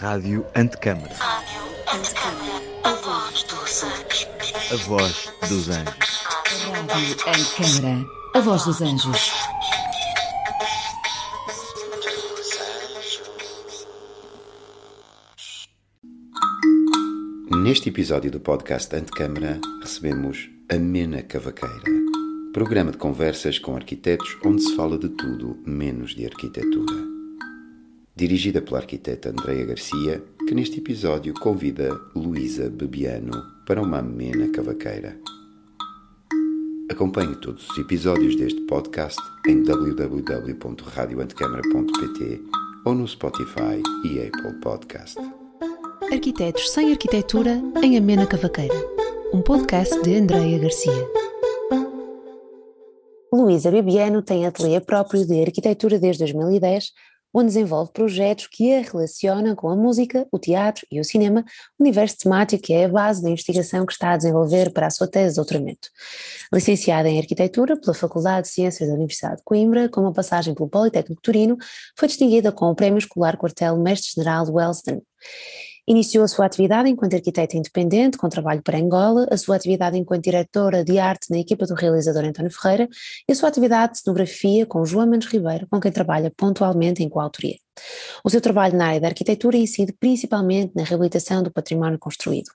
Rádio Antecâmara. Rádio Antecâmara, a voz dos anjos. A voz dos anjos. Rádio Antecâmara, a voz dos anjos. Neste episódio do podcast Antecâmara recebemos a Mena Cavaqueira, programa de conversas com arquitetos onde se fala de tudo menos de arquitetura. Dirigida pela arquiteta Andreia Garcia, que neste episódio convida Luísa Bebiano para uma amena cavaqueira. Acompanhe todos os episódios deste podcast em www.radioantecâmara.pt ou no Spotify e Apple Podcast. Arquitetos sem arquitetura em Amena Cavaqueira. Um podcast de Andreia Garcia. Luísa Bibiano tem ateliê próprio de arquitetura desde 2010, onde desenvolve projetos que a relacionam com a música, o teatro e o cinema, universo temático que é a base da investigação que está a desenvolver para a sua tese de doutoramento. Licenciada em Arquitetura pela Faculdade de Ciências da Universidade de Coimbra, com uma passagem pelo Politécnico Turino, foi distinguida com o Prémio Escolar Quartel Mestre General de Wellston. Iniciou a sua atividade enquanto arquiteta independente, com trabalho para Angola, a sua atividade enquanto diretora de arte na equipa do realizador António Ferreira e a sua atividade de cenografia com João Mendes Ribeiro, com quem trabalha pontualmente em coautoria. O seu trabalho na área da arquitetura incide principalmente na reabilitação do património construído.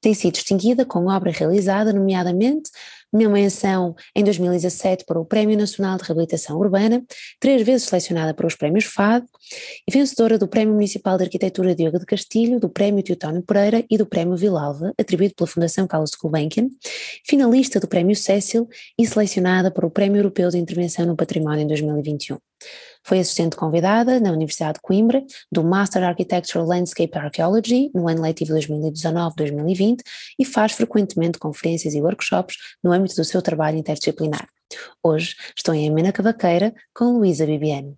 Tem sido distinguida com obra realizada, nomeadamente uma menção em 2017 para o Prémio Nacional de Reabilitação Urbana, três vezes selecionada para os Prémios FAD e vencedora do Prémio Municipal de Arquitetura Diogo de Castilho, do Prémio Teotónio Pereira e do Prémio Vilalva, atribuído pela Fundação Carlos Gulbenkian, finalista do Prémio Cecil e selecionada para o Prémio Europeu de Intervenção no Património em 2021. Foi assistente convidada na Universidade de Coimbra do Master Architectural Landscape Archaeology no ano letivo 2019-2020 e faz frequentemente conferências e workshops no âmbito do seu trabalho interdisciplinar. Hoje estou em Amena Cavaqueira com Luísa Bibiano.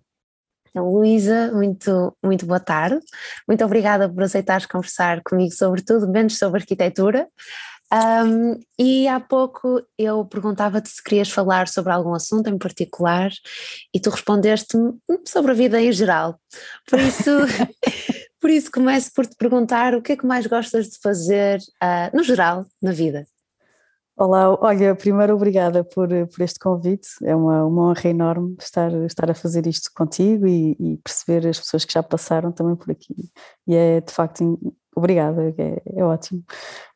Então, Luísa, muito, muito boa tarde. Muito obrigada por aceitares conversar comigo sobre tudo, menos sobre arquitetura. Um, e há pouco eu perguntava-te se querias falar sobre algum assunto em particular e tu respondeste-me sobre a vida em geral. Por isso, por isso começo por te perguntar o que é que mais gostas de fazer uh, no geral na vida. Olá, olha, primeiro obrigada por, por este convite, é uma, uma honra enorme estar, estar a fazer isto contigo e, e perceber as pessoas que já passaram também por aqui e é de facto Obrigada, é, é ótimo.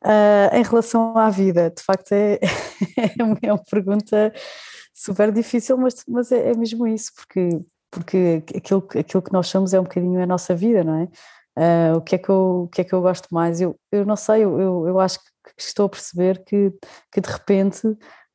Uh, em relação à vida, de facto é, é, uma, é uma pergunta super difícil, mas, mas é, é, mesmo isso, porque, porque aquilo, aquilo que nós somos é um bocadinho a nossa vida, não é? Uh, o, que é que eu, o que é que eu gosto mais? Eu, eu não sei, eu, eu, eu acho que estou a perceber que, que de repente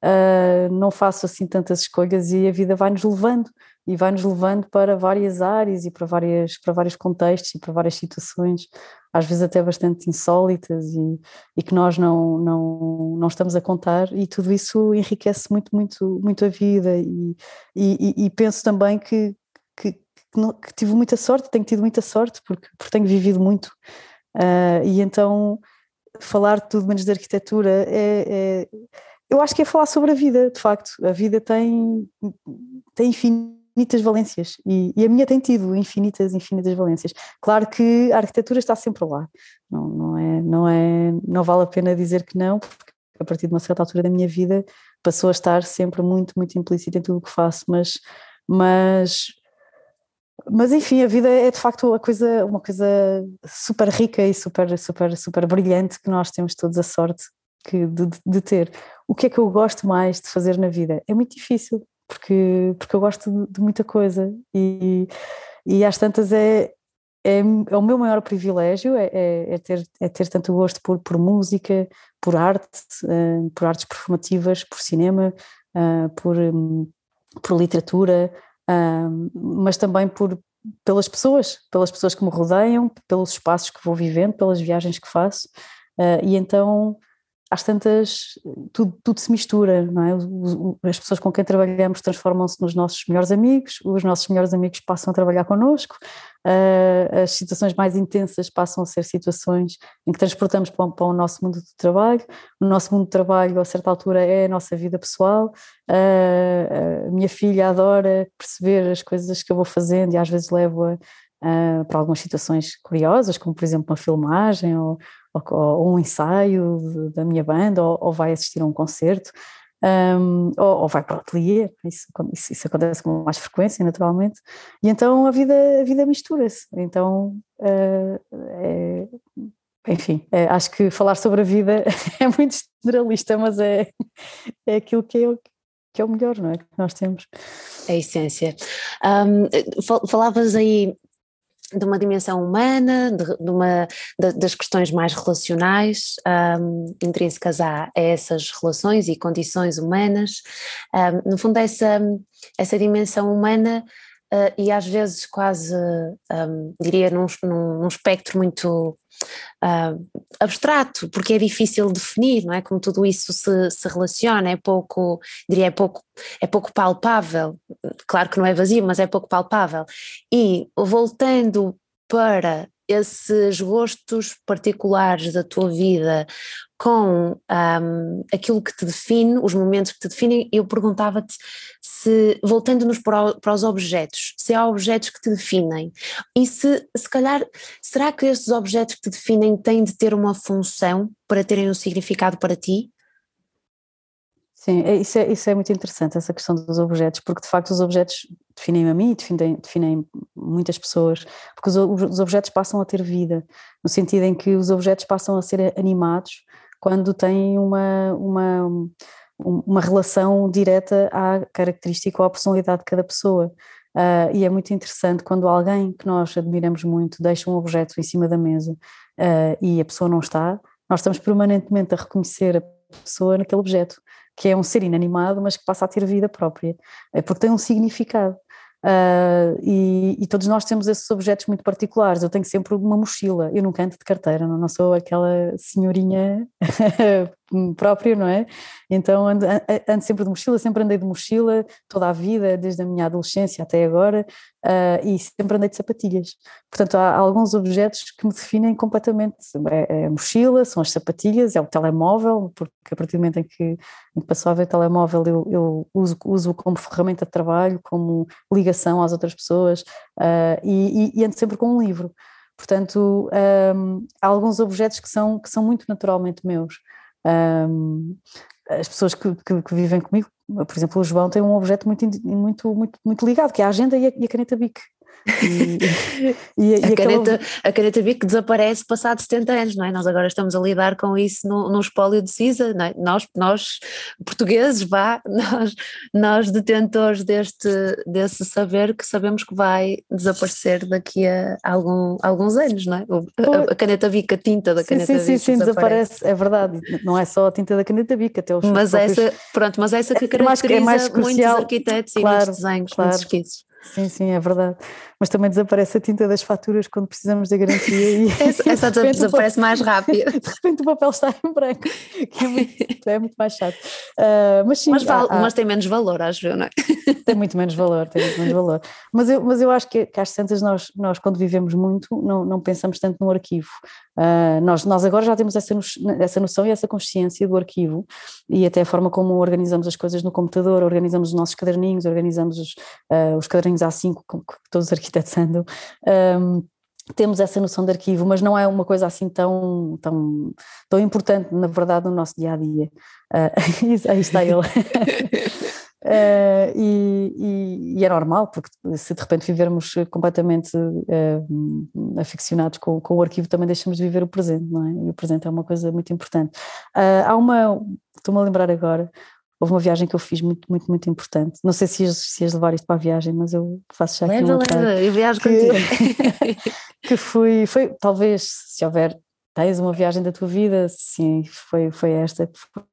uh, não faço assim tantas escolhas e a vida vai-nos levando e vai-nos levando para várias áreas e para, várias, para vários contextos e para várias situações, às vezes até bastante insólitas e, e que nós não, não, não estamos a contar, e tudo isso enriquece muito, muito, muito a vida. E, e, e penso também que, que, que, tive muita sorte, tenho tido muita sorte, porque, porque tenho vivido muito. Uh, e então falar de tudo menos de arquitetura é, é, eu acho que é falar sobre a vida, de facto. A vida tem, tem infinitas infinitas valências e, e, a minha tem tido infinitas, infinitas valências. Claro que a arquitetura está sempre lá, não, não, é, não, é, não vale a pena dizer que não, porque a partir de uma certa altura da minha vida passou a estar sempre muito, muito implícita em tudo o que faço, mas, mas, mas enfim, a vida é de facto uma coisa, uma coisa super rica e super, super, super brilhante que nós temos todos a sorte que, de, de ter. O que é que eu gosto mais de fazer na vida? É muito difícil, porque, porque eu gosto de, de muita coisa e, e às tantas é, é, é, o meu maior privilégio é, é, é, ter, é ter tanto gosto por, por música, por arte, uh, por artes performativas, por cinema, uh, por, por literatura, uh, mas também por, pelas pessoas, pelas pessoas que me rodeiam, pelos espaços que vou vivendo, pelas viagens que faço. e então às tantas tudo, tudo se mistura, não é? As pessoas com quem trabalhamos transformam-se nos nossos melhores amigos, os nossos melhores amigos passam a trabalhar connosco, as situações mais intensas passam a ser situações em que transportamos para, para o nosso mundo de trabalho, o nosso mundo de trabalho a certa altura é a nossa vida pessoal, a minha filha adora perceber as coisas que eu vou fazendo e às vezes levo-a uh, para algumas situações curiosas, como por exemplo uma filmagem ou, ou, ou um ensaio de, da minha banda, ou, ou, vai assistir a um concerto, um, ou, vai para o ateliê, isso, isso, isso, acontece com mais frequência, naturalmente, e então a vida, a vida mistura-se. Então, uh, é, enfim, é, acho que falar sobre a vida é muito generalista, mas é, é aquilo que é, que é o melhor, não é? Que nós temos. É a essência. Um, falavas aí de uma dimensão humana, de, de uma, de, das questões mais relacionais, um, intrínsecas a, a, essas relações e condições humanas. Um, no fundo, essa, essa dimensão humana uh, e às vezes quase, um, diria, num, num, num, espectro muito uh, abstrato, porque é difícil definir, não é? Como tudo isso se, se relaciona, é pouco, diria, é pouco, é pouco palpável, claro que não é vazio, mas é pouco palpável. E voltando para esses gostos particulares da tua vida com um, aquilo que te define, os momentos que te definem, eu perguntava-te se, voltando-nos para, para, os objetos, se há objetos que te definem e se, se calhar, será que estes objetos que te definem têm de ter uma função para terem um significado para ti? Sim, é, isso é, isso é muito interessante, essa questão dos objetos, porque de facto os objetos definem a mim e definem, definem muitas pessoas, porque os, os, objetos passam a ter vida, no sentido em que os objetos passam a ser animados quando têm uma, uma, uma relação direta à característica ou à personalidade de cada pessoa. Uh, e é muito interessante quando alguém que nós admiramos muito deixa um objeto em cima da mesa uh, e a pessoa não está, nós estamos permanentemente a reconhecer a pessoa naquele objeto que é um ser inanimado, mas que passa a ter vida própria, é porque tem um significado. Uh, e, e, todos nós temos esses objetos muito particulares. Eu tenho sempre uma mochila, eu nunca ando de carteira, não, não sou aquela senhorinha própria, não é? Então ando, ando, sempre de mochila, sempre andei de mochila toda a vida, desde a minha adolescência até agora, uh, e sempre andei de sapatilhas. Portanto, há, alguns objetos que me definem completamente. É, é, a mochila, são as sapatilhas, é o telemóvel, porque a partir do momento em que, em que passou a ver telemóvel, eu, eu uso, uso como ferramenta de trabalho, como ligação às outras pessoas, uh, e, e, e ando sempre com um livro. Portanto, um, há alguns objetos que são, que são muito naturalmente meus. Um, as pessoas que, que, que, vivem comigo, por exemplo, o João tem um objeto muito, muito, muito, muito ligado, que é a agenda e a, e a caneta BIC. E, e, e a, caneta, a caneta BIC desaparece passado 70 anos, não é? Nós agora estamos a lidar com isso no, no espólio de CISA, não é? nós, nós portugueses, vá, nós, nós detentores deste, desse saber que sabemos que vai desaparecer daqui a algum, alguns anos, não é? A, a caneta BIC, a tinta da sim, caneta sim, BIC sim, sim, desaparece, é verdade, não é só a tinta da caneta BIC, até os Mas próprios... essa, pronto, mas essa que caracteriza é mais, é mais muitos arquitetos claro, e muitos desenhos, claro. muitos esquiços. Sim, sim, é verdade. Mas também desaparece a tinta das faturas quando precisamos de garantia e essa, essa de desaparece mais rápido. De repente o papel está em branco, que é muito, é muito mais chato. Uh, mas, sim, mas, há, há, mas, tem menos valor, acho eu, não é? Tem muito menos valor, tem muito menos valor. Mas eu, mas eu acho que, que às tantas nós, nós, quando vivemos muito, não, não pensamos tanto no arquivo. Uh, nós, nós agora já temos essa, no, essa noção e essa consciência do arquivo e até a forma como organizamos as coisas no computador, organizamos os nossos caderninhos, organizamos os, uh, os caderninhos A5, como todos os arquitetos andam. Um, temos essa noção de arquivo, mas não é uma coisa assim tão, tão, tão importante, na verdade, no nosso dia a dia. Uh, aí está ele. Uh, e, e, é normal, porque se de repente vivermos completamente uh, aficionados com, com, o arquivo, também deixamos de viver o presente, não é? E o presente é uma coisa muito importante. Uh, há uma, estou-me a lembrar agora, houve uma viagem que eu fiz muito, muito, muito importante. Não sei se ias, se ias levar isto para a viagem, mas eu faço já aqui Leva, leva, eu viajo que, contigo. que fui, foi, talvez, se houver tens uma viagem da tua vida? Sim, foi, foi esta.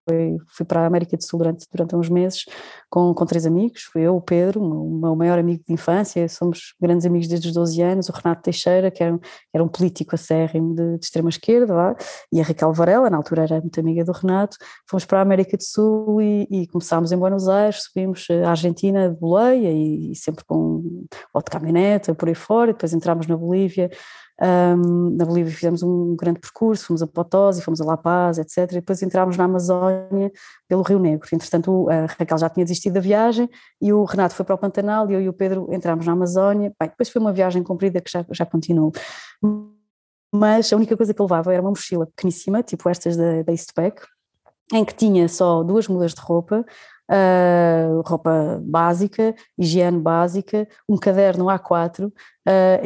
Foi, fui para a América do Sul durante, durante uns meses com, com três amigos. Fui eu, o Pedro, o meu maior amigo de infância, somos grandes amigos desde os 12 anos, o Renato Teixeira, que era era um político acérrimo de, de extrema esquerda, lá, e a Raquel Varela, na altura era muito amiga do Renato. Fomos para a América do Sul e, e começámos em Buenos Aires, subimos a Argentina de boleia e, e sempre com ou de caminhonete, por aí fora, depois entramos na Bolívia Um, na Bolívia fizemos um grande percurso, fomos a Potosí, fomos a La Paz, etc. E depois entramos na Amazónia pelo Rio Negro. Entretanto, a Raquel já tinha desistido da viagem e o Renato foi para o Pantanal e eu e o Pedro entramos na Amazónia. Bem, depois foi uma viagem comprida que já, já continuou. Mas a única coisa que eu levava era uma mochila pequeníssima, tipo estas da, da Eastpack, em que tinha só duas mudas de roupa, uh, roupa básica, higiene básica, um caderno A4 uh,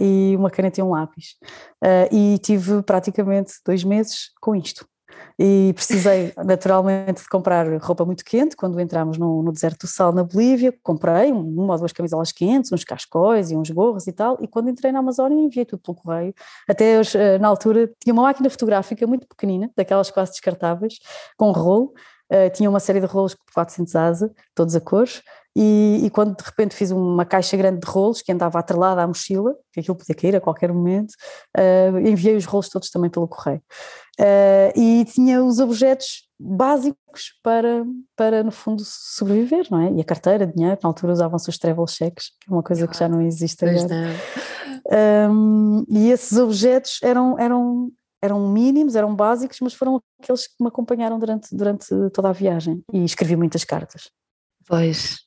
e uma caneta e um lápis. Uh, e tive praticamente dois meses com isto. E precisei naturalmente de comprar roupa muito quente. Quando entramos no, no, deserto do sal na Bolívia, comprei uma ou duas camisolas quentes, uns cascóis e uns gorros e tal, e quando entrei na Amazónia enviei tudo pelo correio, até na altura tinha uma máquina fotográfica muito pequenina, daquelas quase descartáveis, com rolo, uh, tinha uma série de rolos de 400 asa, todos a cores, e, e, quando de repente fiz uma caixa grande de rolos que andava atrelada à mochila, que aquilo podia cair a qualquer momento, uh, enviei os rolos todos também pelo correio. Uh, e tinha os objetos básicos para, para, no fundo, sobreviver, não é? E a carteira, dinheiro, na altura usavam-se os travel checks, que é uma coisa que já não existe agora. Um, e esses objetos eram, eram, eram mínimos, eram básicos, mas foram aqueles que me acompanharam durante, durante toda a viagem. E escrevi muitas cartas. Pois,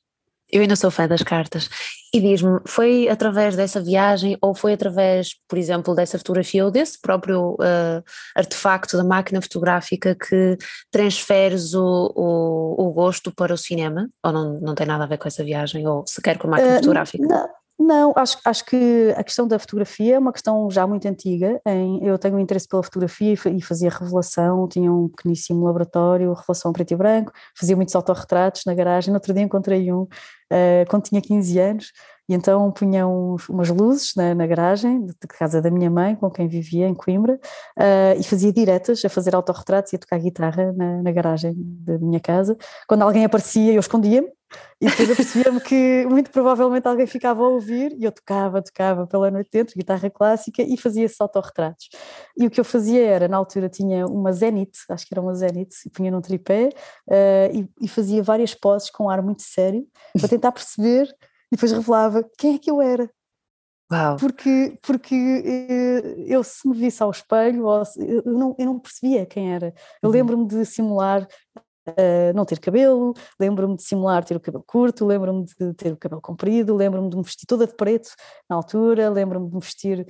eu ainda sou fã das cartas. E diz-me, foi através dessa viagem ou foi através, por exemplo, dessa fotografia ou desse próprio uh, artefacto da máquina fotográfica que transferes o, o, o, gosto para o cinema? Ou não, não tem nada a ver com essa viagem? Ou sequer com a máquina uh, fotográfica? Não, não, acho, acho que a questão da fotografia é uma questão já muito antiga. Em, eu tenho um interesse pela fotografia e fazia revelação, tinha um pequeníssimo laboratório, revelação preto e branco, fazia muitos autorretratos na garagem. No outro dia encontrei um uh, quando tinha 15 anos, e então punha uns, umas luzes na, na garagem de, de, casa da minha mãe, com quem vivia em Coimbra, uh, e fazia diretas a fazer autorretratos e a tocar guitarra na, na garagem da minha casa. Quando alguém aparecia, eu escondia-me e depois eu percebia-me que muito provavelmente alguém ficava a ouvir e eu tocava, tocava pela noite dentro, guitarra clássica e fazia esses autorretratos. E o que eu fazia era, na altura tinha uma Zenit, acho que era uma Zenit, e punha num tripé uh, e, e, fazia várias poses com um ar muito sério para tentar perceber e depois revelava quem é que eu era. Uau. Porque, porque eh, eu se me visse ao espelho, eu não, eu não percebia quem era. Eu uhum. lembro-me de simular uh, não ter cabelo, lembro-me de simular ter o cabelo curto, lembro-me de ter o cabelo comprido, lembro-me de me vestir toda de preto na altura, lembro-me de me vestir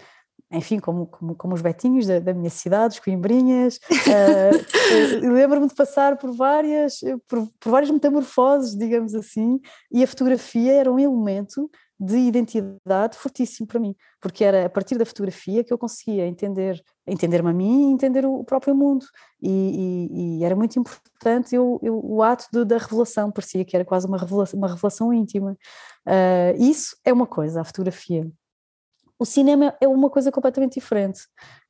enfim, como, como, como os betinhos da, da minha cidade, os coimbrinhas, uh, lembro-me de passar por várias, por, por várias metamorfoses, digamos assim, e a fotografia era um elemento de identidade fortíssimo para mim, porque era a partir da fotografia que eu conseguia entender, entender-me a mim e entender o próprio mundo, e, e, e era muito importante eu, eu, o ato de, da revelação, parecia que era quase uma revelação, uma revelação íntima. Uh, isso é uma coisa, a fotografia. O cinema é uma coisa completamente diferente,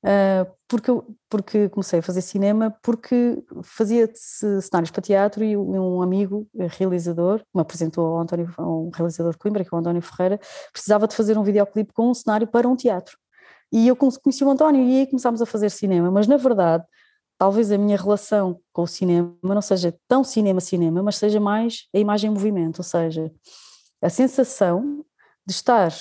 uh, porque, porque comecei a fazer cinema porque fazia cenários para teatro e um amigo realizador, me apresentou ao António, um realizador de Coimbra, que é o António Ferreira, precisava de fazer um videoclipe com um cenário para um teatro. E eu conheci o António e aí começámos a fazer cinema, mas na verdade talvez a minha relação com o cinema não seja tão cinema-cinema, mas seja mais a imagem em movimento, ou seja, a sensação de estar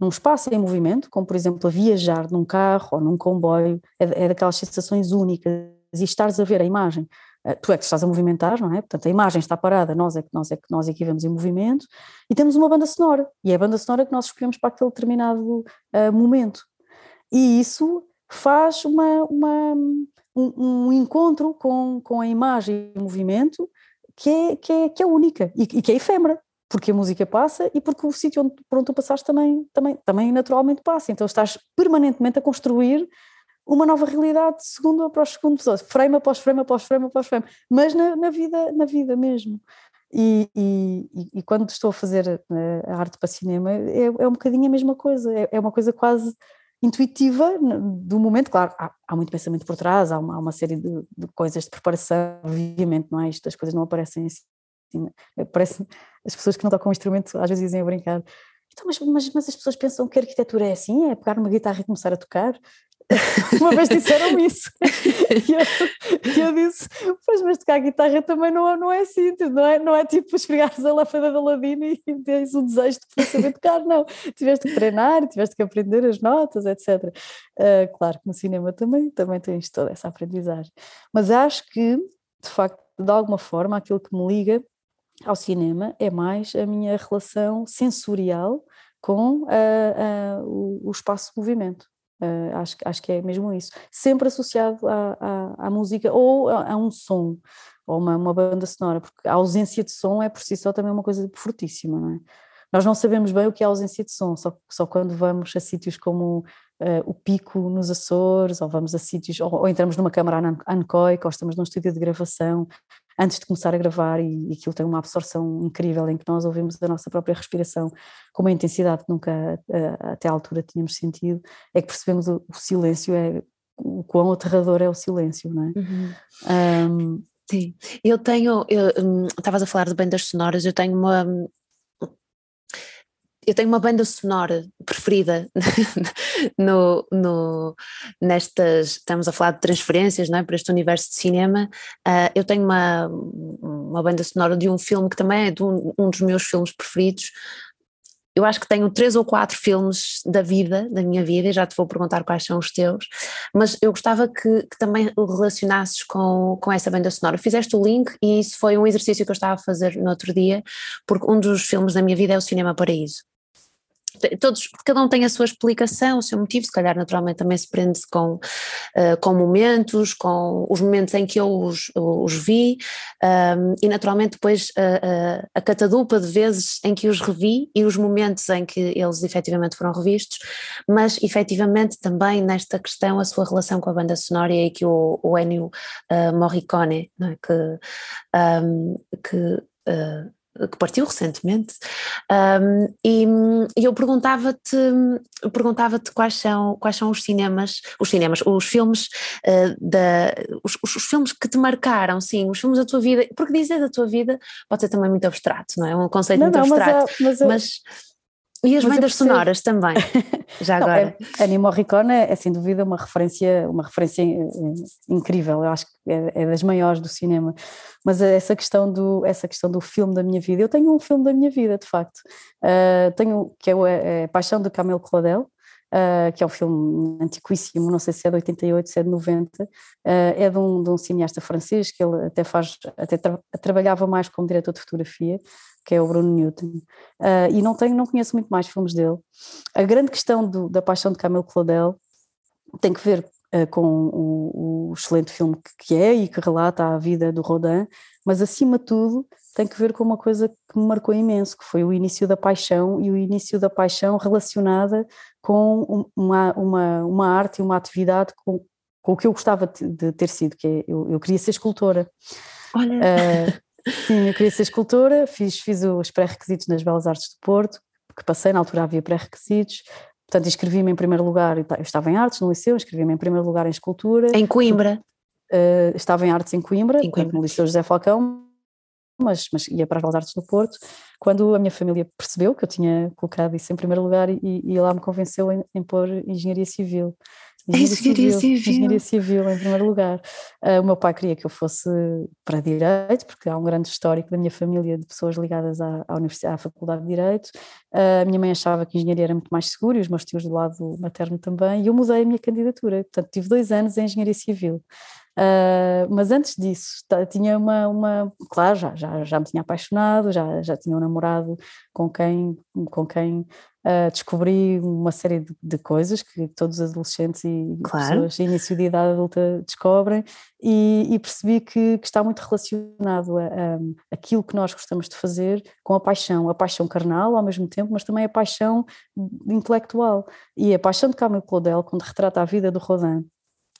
num espaço em movimento, como por exemplo a viajar num carro ou num comboio, é, é daquelas sensações únicas. E estares a ver a imagem, eh, tu é que estás a movimentar, não é? Portanto, a imagem está parada, nós é que nós é que nós é que vemos em movimento. E temos uma banda sonora e é a banda sonora que nós escolhemos para aquele determinado uh, momento. E isso faz uma, uma um, um, encontro com, com a imagem em movimento que é, que é, que é única e, e que é efêmera porque a música passa e porque o sítio onde, por onde tu passaste também, também, também naturalmente passa. Então estás permanentemente a construir uma nova realidade segundo após segundo, frame após frame após frame após frame, mas na, na vida, na vida mesmo. E, e, e, quando estou a fazer eh, a arte para cinema é, é um bocadinho a mesma coisa, é, é uma coisa quase intuitiva do momento, claro, há, há muito pensamento por trás, há uma, há uma série de, de, coisas de preparação, obviamente, não é? Isto, as coisas não aparecem assim Parece as pessoas que não tocam um instrumento às vezes dizem a brincar. Então, mas, mas, mas as pessoas pensam que a arquitetura é assim, é pegar uma guitarra e começar a tocar. Uma vez disseram isso. E eu, eu, disse: Pois, mas tocar guitarra também não, não é assim, não é, não é tipo esfregares a lâmpada da ladina e tens o desejo de saber tocar, não. Tiveste que treinar, tiveste que aprender as notas, etc. Uh, ah, claro que no cinema também, também tens toda essa aprendizagem. Mas acho que, de facto, de alguma forma, aquilo que me liga ao cinema é mais a minha relação sensorial com uh, uh, o, o espaço-movimento. Uh, acho, acho que é mesmo isso. Sempre associado à, à, à música ou a, a, um som, ou uma, uma banda sonora, porque a ausência de som é por si só também uma coisa fortíssima, não é? Nós não sabemos bem o que é a ausência de som, só, só quando vamos a sítios como uh, o Pico nos Açores, ou vamos a sítios, ou, ou entramos numa câmara anecoica, ou estamos num estúdio de gravação, antes de começar a gravar e, e aquilo tem uma absorção incrível em que nós ouvimos a nossa própria respiração com uma intensidade que nunca até à altura tínhamos sentido, é que percebemos o, o silêncio, é o quão aterrador é o silêncio, não é? Uhum. Um, Sim, eu tenho, hum, estavas a falar de bandas sonoras, eu tenho uma, eu tenho uma banda sonora preferida no, no, nestas, estamos a falar de transferências não é, para este universo de cinema, uh, eu tenho uma, uma banda sonora de um filme que também é de um, um dos meus filmes preferidos, eu acho que tenho três ou quatro filmes da vida, da minha vida, e já te vou perguntar quais são os teus, mas eu gostava que, que, também o relacionasses com, com essa banda sonora. Fizeste o link e isso foi um exercício que eu estava a fazer no outro dia, porque um dos filmes da minha vida é o Cinema Paraíso todos, cada um tem a sua explicação, o seu motivo, se calhar naturalmente também se prende com, uh, com momentos, com os momentos em que eu os, os vi um, e naturalmente depois uh, uh, a catadupa de vezes em que os revi e os momentos em que eles efetivamente foram revistos, mas efetivamente também nesta questão a sua relação com a banda sonora e que o, o Ennio Morricone, é? que, um, que que partiu recentemente, um, e, e, eu perguntava-te perguntava-te quais são, quais são os cinemas, os cinemas, os filmes uh, da, os, os, filmes que te marcaram, sim, os filmes da tua vida, porque dizer da tua vida pode ser também muito abstrato, não é? Um conceito não, muito não, abstrato, mas, mas, mas e as bandas sonoras também, já Não, agora. É, Ennio Morricone é, sem dúvida uma referência, uma referência incrível, eu acho que é, é, das maiores do cinema. Mas essa questão, do, essa questão do filme da minha vida, eu tenho um filme da minha vida, de facto. Uh, tenho, que é, é, é Paixão de Camille Claudel, Uh, que é um filme antiquíssimo, não sei se é de 88, se é de 90, uh, é de um, de um, cineasta francês que ele até faz, até tra trabalhava mais como diretor de fotografia, que é o Bruno Newton, uh, e não tenho, não conheço muito mais filmes dele. A grande questão do, da paixão de Camille Claudel tem que ver com o, o, excelente filme que, é e que relata a vida do Rodin, mas acima de tudo tem que ver com uma coisa que me marcou imenso, que foi o início da paixão e o início da paixão relacionada com uma, uma, uma arte e uma atividade com, com o que eu gostava de ter sido, que é, eu, eu queria ser escultora. Olha... Uh, Sim, eu queria ser escultora, fiz, fiz os pré-requisitos nas Belas Artes do Porto, que passei, na altura havia pré-requisitos, portanto inscrevi-me em primeiro lugar, eu estava em artes no liceu, inscrevi-me em primeiro lugar em escultura. Em Coimbra? Uh, estava em artes em Coimbra, em Coimbra. no liceu José Falcão, mas, mas ia para as Belas Artes do Porto, quando a minha família percebeu que eu tinha colocado isso em primeiro lugar e, e lá me convenceu em, em pôr Engenharia Civil. Engenharia, civil, civil. Engenharia civil, em primeiro lugar. Uh, o meu pai queria que eu fosse para Direito, porque há um grande histórico da minha família de pessoas ligadas à, à, universidade, à Faculdade de Direito. Uh, a minha mãe achava que Engenharia era muito mais seguro e os meus tios do lado materno também, e eu mudei a minha candidatura. Portanto, tive dois anos em Engenharia Civil. Uh, mas antes disso, tinha uma, uma claro, já, já, já me tinha apaixonado, já, já tinha um namorado com quem, com quem uh, descobri uma série de, de, coisas que todos os adolescentes e claro. pessoas em início de idade adulta descobrem e, e percebi que, que, está muito relacionado a, a, aquilo que nós gostamos de fazer com a paixão, a paixão carnal ao mesmo tempo, mas também a paixão intelectual. E a paixão de Camille Claudel, quando retrata a vida do Rodin,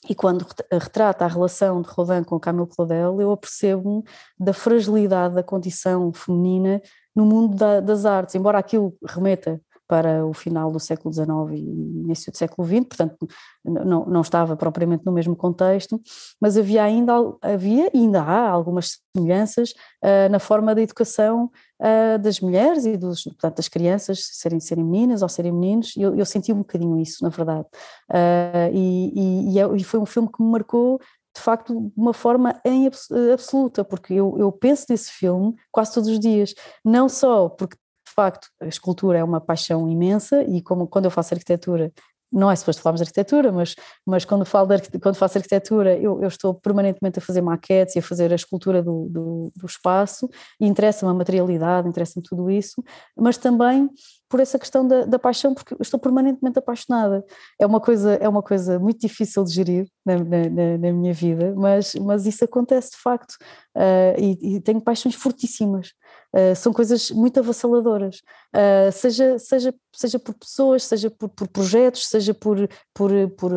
e quando retrata a relação de Rodin com Camille Claudel, eu apercebo-me da fragilidade da condição feminina no mundo da, das artes, embora aquilo remeta para o final do século XIX e início do século XX, portanto não, não estava propriamente no mesmo contexto, mas havia ainda, havia ainda há algumas semelhanças uh, na forma da educação uh, das mulheres e dos, portanto, das crianças serem, serem meninas ou serem meninos, eu, eu senti um bocadinho isso, na verdade, uh, e, e, é, e foi um filme que me marcou de facto de uma forma em absoluta, porque eu, eu penso nesse filme quase todos os dias, não só porque facto, a escultura é uma paixão imensa e como quando eu faço arquitetura, não é suposto falarmos de arquitetura, mas, mas quando, falo quando faço arquitetura eu, eu, estou permanentemente a fazer maquetes e a fazer a escultura do, do, do espaço e interessa-me a materialidade, interessa-me tudo isso, mas também por essa questão da, da, paixão, porque estou permanentemente apaixonada. É uma coisa, é uma coisa muito difícil de gerir na, na, na minha vida, mas, mas isso acontece de facto uh, e, e, tenho paixões fortíssimas. Uh, são coisas muito avassaladoras, uh, seja, seja, seja por pessoas, seja por, por projetos, seja por, por, por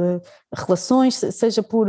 relações, seja por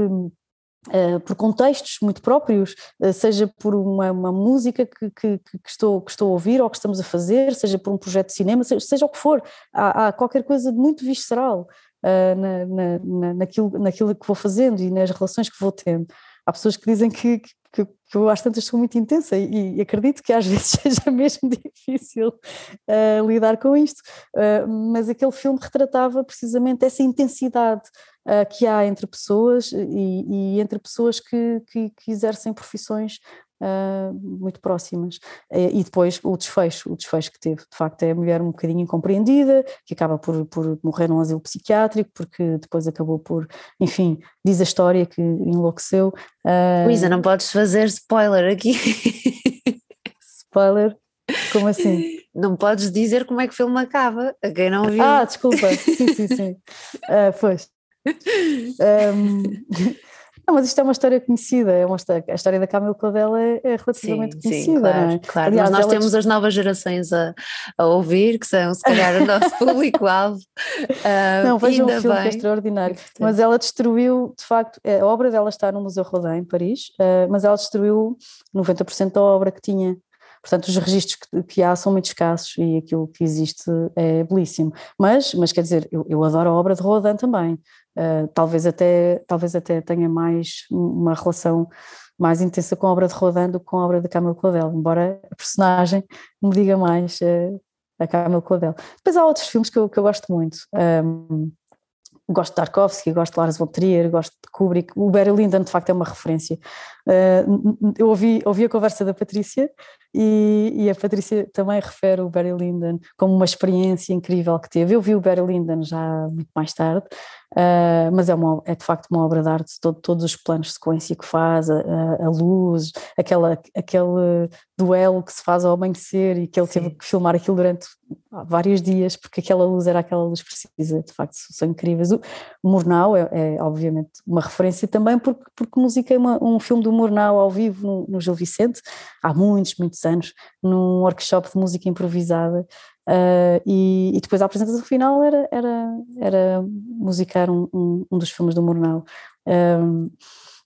Uh, por contextos muito próprios, uh, seja por uma, uma música que, que, que, estou, que estou a ouvir ou que estamos a fazer, seja por um projeto de cinema, seja, seja o que for, há, há, qualquer coisa de muito visceral uh, na, na, naquilo, naquilo que vou fazendo e nas relações que vou tendo. Há pessoas que dizem que, que, que eu às tantas sou muito intensa e, e, acredito que às vezes seja mesmo difícil uh, lidar com isto, uh, mas aquele filme retratava precisamente essa intensidade uh, que há entre pessoas e, e entre pessoas que, que, que exercem profissões Uh, muito próximas. E depois o desfecho, o desfecho que teve, de facto, é a mulher um bocadinho incompreendida, que acaba por, por morrer num asilo psiquiátrico, porque depois acabou por, enfim, diz a história que enlouqueceu. Uh, Luísa, não podes fazer spoiler aqui. spoiler? Como assim? Não podes dizer como é que o filme acaba, a quem não viu. Ah, desculpa, sim, sim, sim. Uh, pois. Um, não, mas isto é uma história conhecida, é uma história, a história da Camila Claudel é, é relativamente sim, conhecida. Sim, claro, é? claro. Aliás, mas nós temos as novas gerações a, a, ouvir, que são se calhar o nosso público-alvo. Uh, não, vejam um filme que é extraordinário. Mas ela destruiu, de facto, a obra dela está no Museu Rodin, em Paris, uh, mas ela destruiu 90% da obra que tinha. Portanto, os registros que, que, há são muito escassos e aquilo que existe é belíssimo. Mas, mas quer dizer, eu, eu adoro a obra de Rodin também. Uh, talvez, até, talvez até tenha mais uma relação mais intensa com a obra de Rodin do que com a obra de Camille Claudel, embora a personagem me diga mais uh, a Camille Claudel. Depois há outros filmes que eu, que eu gosto muito. Um, gosto de Tarkovsky, gosto de Lars von Trier, gosto de Kubrick. O Barry Lyndon, de facto, é uma referência. Uh, eu ouvi, ouvi a conversa da Patrícia e, e, a Patrícia também refere o Barry Lyndon como uma experiência incrível que teve. Eu vi o Barry Lyndon já muito mais tarde, uh, mas é, uma, é de facto uma obra de arte, todo, todos os planos de sequência que faz, a, a, luz, aquela, aquele duelo que se faz ao amanhecer e que ele Sim. teve que filmar aquilo durante vários dias, porque aquela luz era aquela luz precisa, de facto são incríveis. O Murnau é, é obviamente uma referência também porque, porque música é uma, um filme do Murnau ao vivo no, no Gil Vicente, há muitos, muitos anos, num workshop de música improvisada, uh, e, e, depois a apresentação final era, era, era musicar um, um, um dos filmes do Murnau. Um,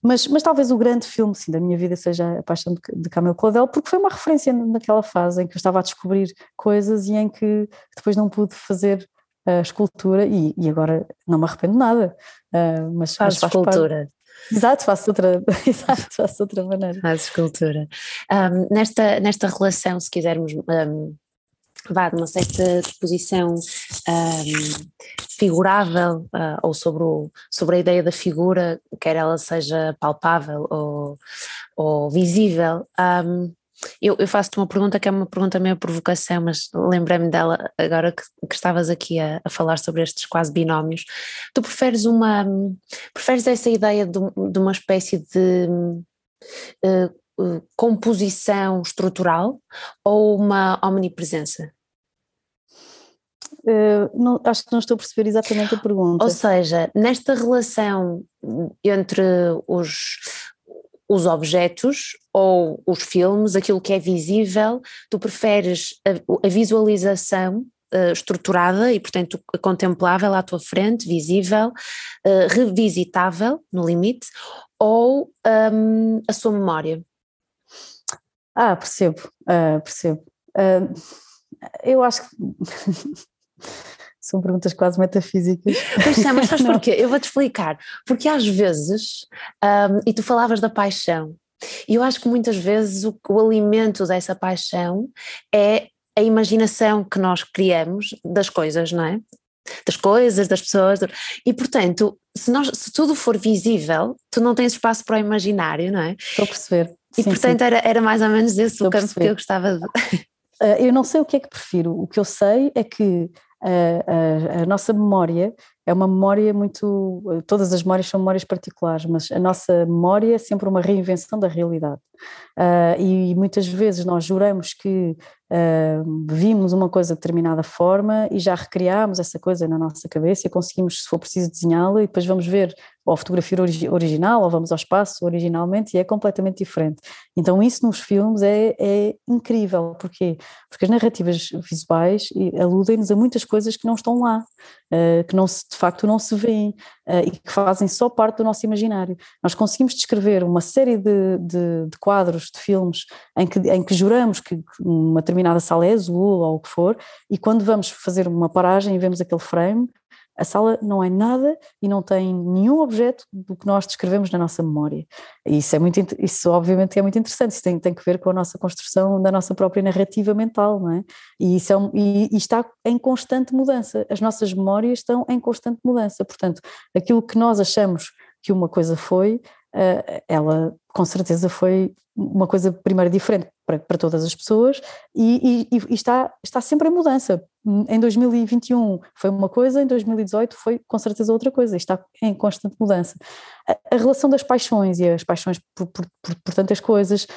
mas, mas talvez o grande filme sim, da minha vida seja A Paixão de, de Camille Claudel, porque foi uma referência naquela fase em que eu estava a descobrir coisas e em que depois não pude fazer a escultura e, e agora não me arrependo nada. Uh, mas, faz mas faz escultura. Parte. Exato, faço outra, exato, faço outra maneira. Faz escultura. Um, nesta, nesta relação, se quisermos um, vá de uma certa disposição um, figurável uh, ou sobre, o, sobre a ideia da figura, quer ela seja palpável ou, ou visível. Um, eu, eu faço-te uma pergunta que é uma pergunta meio provocação, mas lembrei-me dela agora que, que estavas aqui a, a, falar sobre estes quase binómios. Tu preferes uma preferes essa ideia de, de uma espécie de uh, uh, composição estrutural ou uma omnipresença? Uh, não, acho que não estou a perceber exatamente a pergunta. Ou seja, nesta relação entre os, os objetos ou os filmes, aquilo que é visível, tu preferes a, a visualização uh, estruturada e, portanto, contemplável à tua frente, visível, uh, revisitável, no limite, ou um, a sua memória? Ah, percebo, uh, percebo. eu acho que São perguntas quase metafísicas. Pois é, mas sabes porquê? Eu vou-te explicar. Porque às vezes, um, e tu falavas da paixão, e eu acho que muitas vezes o, o alimento dessa paixão é a imaginação que nós criamos das coisas, não é? Das coisas, das pessoas, e portanto, se, nós, se tudo for visível, tu não tens espaço para o imaginário, não é? Estou a perceber. E sim, portanto sim. Era, era mais ou menos esse o campo que eu gostava de. Uh, eu não sei o que é que prefiro, o que eu sei é que a, a, a, nossa memória é uma memória muito. Todas as memórias são memórias particulares, mas a nossa memória é sempre uma reinvenção da realidade. Uh, e muitas vezes nós juramos que uh, vimos uma coisa de determinada forma e já recriámos essa coisa na nossa cabeça e conseguimos, se for preciso, desenhá-la e depois vamos ver ou a fotografia origi original ou vamos ao espaço originalmente e é completamente diferente. Então isso nos filmes é, é incrível. Porquê? Porque as narrativas visuais aludem-nos a muitas coisas que não estão lá, uh, que não se, de facto não se veem e que fazem só parte do nosso imaginário. Nós conseguimos descrever uma série de, de, de quadros, de filmes, em que, em que juramos que uma determinada sala é azul ou o que for, e quando vamos fazer uma paragem e vemos aquele frame, a sala não é nada e não tem nenhum objeto do que nós descrevemos na nossa memória. Isso é muito, isso obviamente é muito interessante, isso tem, tem que ver com a nossa construção da nossa própria narrativa mental, não é? E isso é um, e, e está em constante mudança, as nossas memórias estão em constante mudança, portanto, aquilo que nós achamos que uma coisa foi, eh, ela com certeza foi uma coisa primeiro diferente para, para todas as pessoas e, e, e, está, está sempre em mudança. Em 2021 foi uma coisa, em 2018 foi com certeza outra coisa, está em constante mudança. A, a relação das paixões e as paixões por, por, por, por tantas coisas,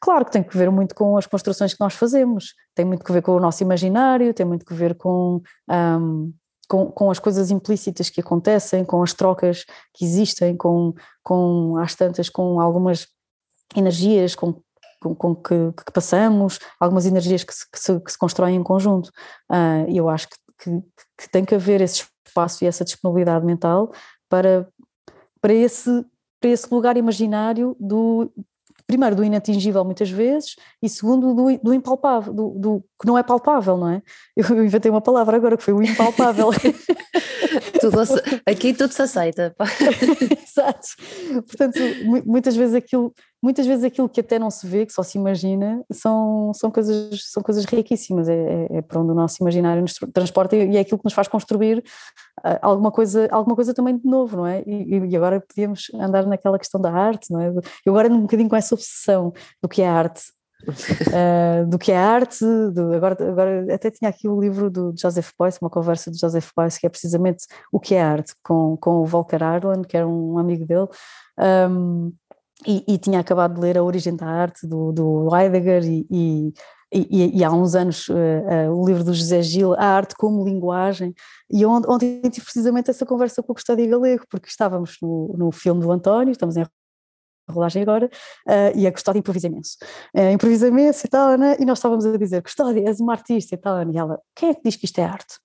Claro que tem que ver muito com as construções que nós fazemos, tem muito que ver com o nosso imaginário, tem muito que ver com um, com, com as coisas implícitas que acontecem, com as trocas que existem, com, com às tantas, com algumas energias com, com, com que, que, passamos, algumas energias que se, que se, que se constroem em conjunto. Uh, eu acho que, que, que, tem que haver esse espaço e essa disponibilidade mental para, para, esse, para esse lugar imaginário do, primeiro do inatingível muitas vezes e segundo do, do impalpável, do, do, que não é palpável, não é? Eu inventei uma palavra agora que foi o impalpável. tudo, aqui tudo se aceita. Exato. Portanto, muitas vezes aquilo muitas vezes aquilo que até não se vê, que só se imagina, são, são, coisas, são coisas riquíssimas, é, é, é para onde o nosso imaginário nos transporta e é aquilo que nos faz construir ah, alguma coisa, alguma coisa também de novo, não é? E, e agora podíamos andar naquela questão da arte, não é? Eu agora ando um bocadinho com essa obsessão do que é arte, uh, do que é arte, do, agora, agora até tinha aqui o livro do Joseph Beuys, uma conversa do Joseph Beuys, que é precisamente o que é arte, com, com o Volker Arland, que era um amigo dele, um, e, e, tinha acabado de ler A Origem da Arte, do, do Heidegger, e, e, e, e há uns anos uh, uh, o livro do José Gil, A Arte como Linguagem, e ontem, ontem tive precisamente essa conversa com o Custódio Galego, porque estávamos no, no filme do António, estamos em rolagem agora, uh, e a Custódia improvisa imenso. Uh, improvisa imenso e tal, né? e nós estávamos a dizer, Custódia, és uma artista e tal, e ela, quem é que diz que isto é arte?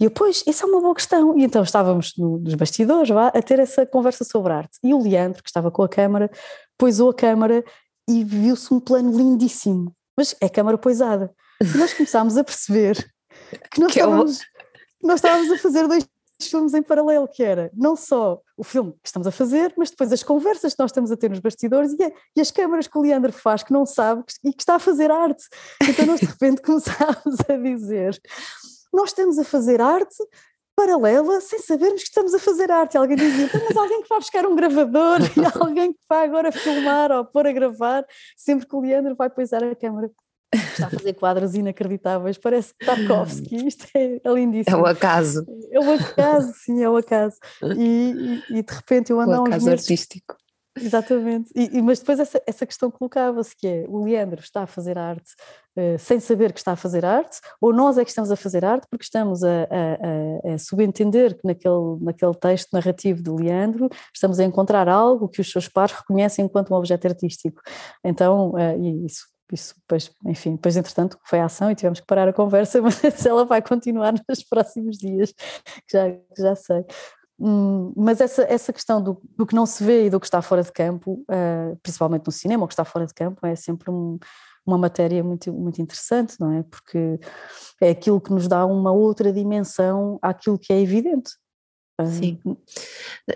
E eu, pois, essa é uma boa questão. E então estávamos no, nos bastidores vá, a ter essa conversa sobre arte. E o Leandro, que estava com a câmara, poisou a câmara e viu-se um plano lindíssimo. Mas é câmara poisada. E nós começámos a perceber que nós, que estávamos, eu... nós estávamos a fazer dois filmes em paralelo, que era não só o filme que estamos a fazer, mas depois as conversas que nós estamos a ter nos bastidores e, e as câmaras que o Leandro faz que não sabe e que está a fazer arte. Então nós de repente começámos a dizer nós estamos a fazer arte paralela sem sabermos que estamos a fazer arte. E alguém dizia, então, mas alguém que vai buscar um gravador e alguém que vai agora filmar ou pôr a gravar, sempre que o Leandro vai poisar a câmera. Está a fazer quadros inacreditáveis, parece Tarkovsky, isto é, é lindíssimo. É o acaso. É o acaso, sim, é o acaso. E, e, e de repente eu ando o acaso meses, artístico. Exatamente, e, e, mas depois essa, essa questão colocava-se que é, o Leandro está a fazer arte uh, sem saber que está a fazer arte, ou nós é que estamos a fazer arte porque estamos a, a, a, a, subentender que naquele, naquele texto narrativo do Leandro estamos a encontrar algo que os seus pares reconhecem enquanto um objeto artístico. Então, uh, isso isso depois, enfim, depois entretanto foi a ação e tivemos que parar a conversa, mas ela vai continuar nos próximos dias, já, já sei. Hum, mas essa, essa questão do, do, que não se vê e do que está fora de campo, uh, principalmente no cinema, o que está fora de campo, é sempre um, uma matéria muito, muito interessante, não é? Porque é aquilo que nos dá uma outra dimensão àquilo que é evidente. Sim.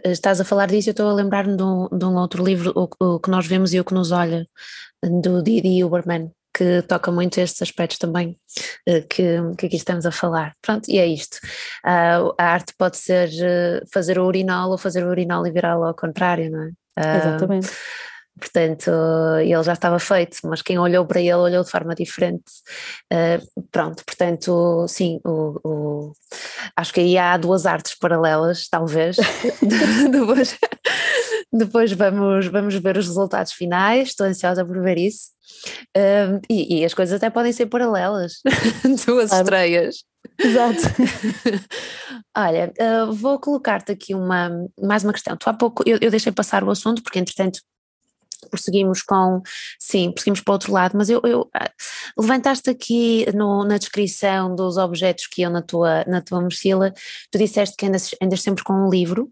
Estás a falar disso, eu estou a lembrar-me de, um, de um, outro livro, o, o, que nós vemos e o que nos olha, do Didi Uberman, que toca muito estes aspectos também eh, que, que aqui estamos a falar. Pronto, e é isto. Uh, a arte pode ser uh, fazer o urinol ou fazer o urinol e virá-lo ao contrário, não é? Uh, Exatamente. Portanto, ele já estava feito, mas quem olhou para ele olhou de forma diferente. Uh, pronto, portanto, sim, o, o, acho que aí há duas artes paralelas, talvez. depois, depois vamos, vamos ver os resultados finais, estou ansiosa por ver isso. Uh, e, e, as coisas até podem ser paralelas, duas claro. estreias. Exato. Olha, uh, vou colocar-te aqui uma, mais uma questão. Tu há pouco, eu, eu deixei passar o assunto, porque entretanto prosseguimos com, sim, prosseguimos para o outro lado, mas eu, eu ah, levantaste aqui no, na descrição dos objetos que iam na tua, na tua mochila, tu disseste que andas, andas sempre com um livro,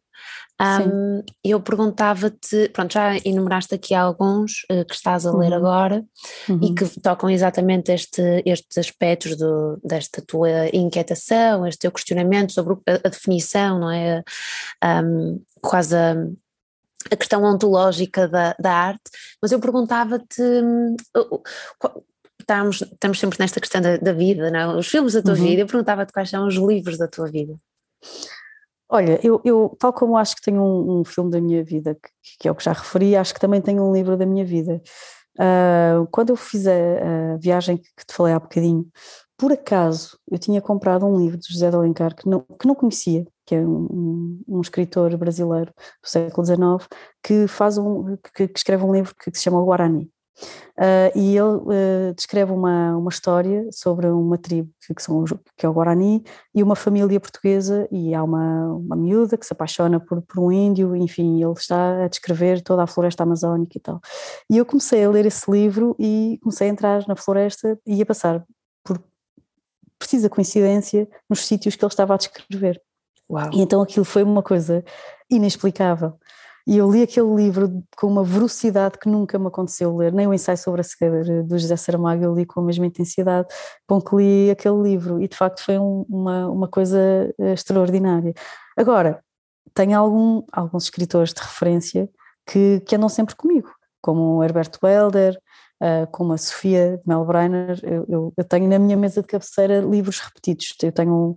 um, eu perguntava-te, pronto, já enumeraste aqui alguns uh, que estás a ler uhum. agora uhum. e que tocam exatamente este, estes aspectos do, desta tua inquietação, este teu questionamento sobre a, a definição, não é? Um, quase a, a questão ontológica da, da arte, mas eu perguntava-te. Hum, estamos, estamos sempre nesta questão da, da vida, não? É? os filmes da tua uhum. vida, eu perguntava-te quais são os livros da tua vida. Olha, eu, eu tal como acho que tenho um, um filme da minha vida, que, que, é o que já referi, acho que também tenho um livro da minha vida. Uh, quando eu fiz a, a viagem que, te falei há bocadinho, por acaso eu tinha comprado um livro de José de Alencar que não, que não conhecia, que é um, um, escritor brasileiro do século XIX, que, faz um, que, que escreve um livro que, que se chama o Guarani. Uh, e ele uh, descreve uma, uma história sobre uma tribo que, que, são, que é o Guarani e uma família portuguesa e há uma, uma miúda que se apaixona por, por um índio, enfim, ele está a descrever toda a floresta amazónica e tal. E eu comecei a ler esse livro e comecei a entrar na floresta e a passar por precisa coincidência nos sítios que ele estava a descrever. Uau. E então aquilo foi uma coisa inexplicável. E eu li aquele livro com uma velocidade que nunca me aconteceu ler, nem o ensaio sobre a cegueira do José Saramago eu li com a mesma intensidade com que li aquele livro, e de facto foi um, uma, uma coisa eh, extraordinária. Agora, tem algum, alguns escritores de referência que, que andam sempre comigo, como o Herbert Welder, uh, como a Sofia de Melbreiner, eu, eu, eu, tenho na minha mesa de cabeceira livros repetidos. Eu tenho,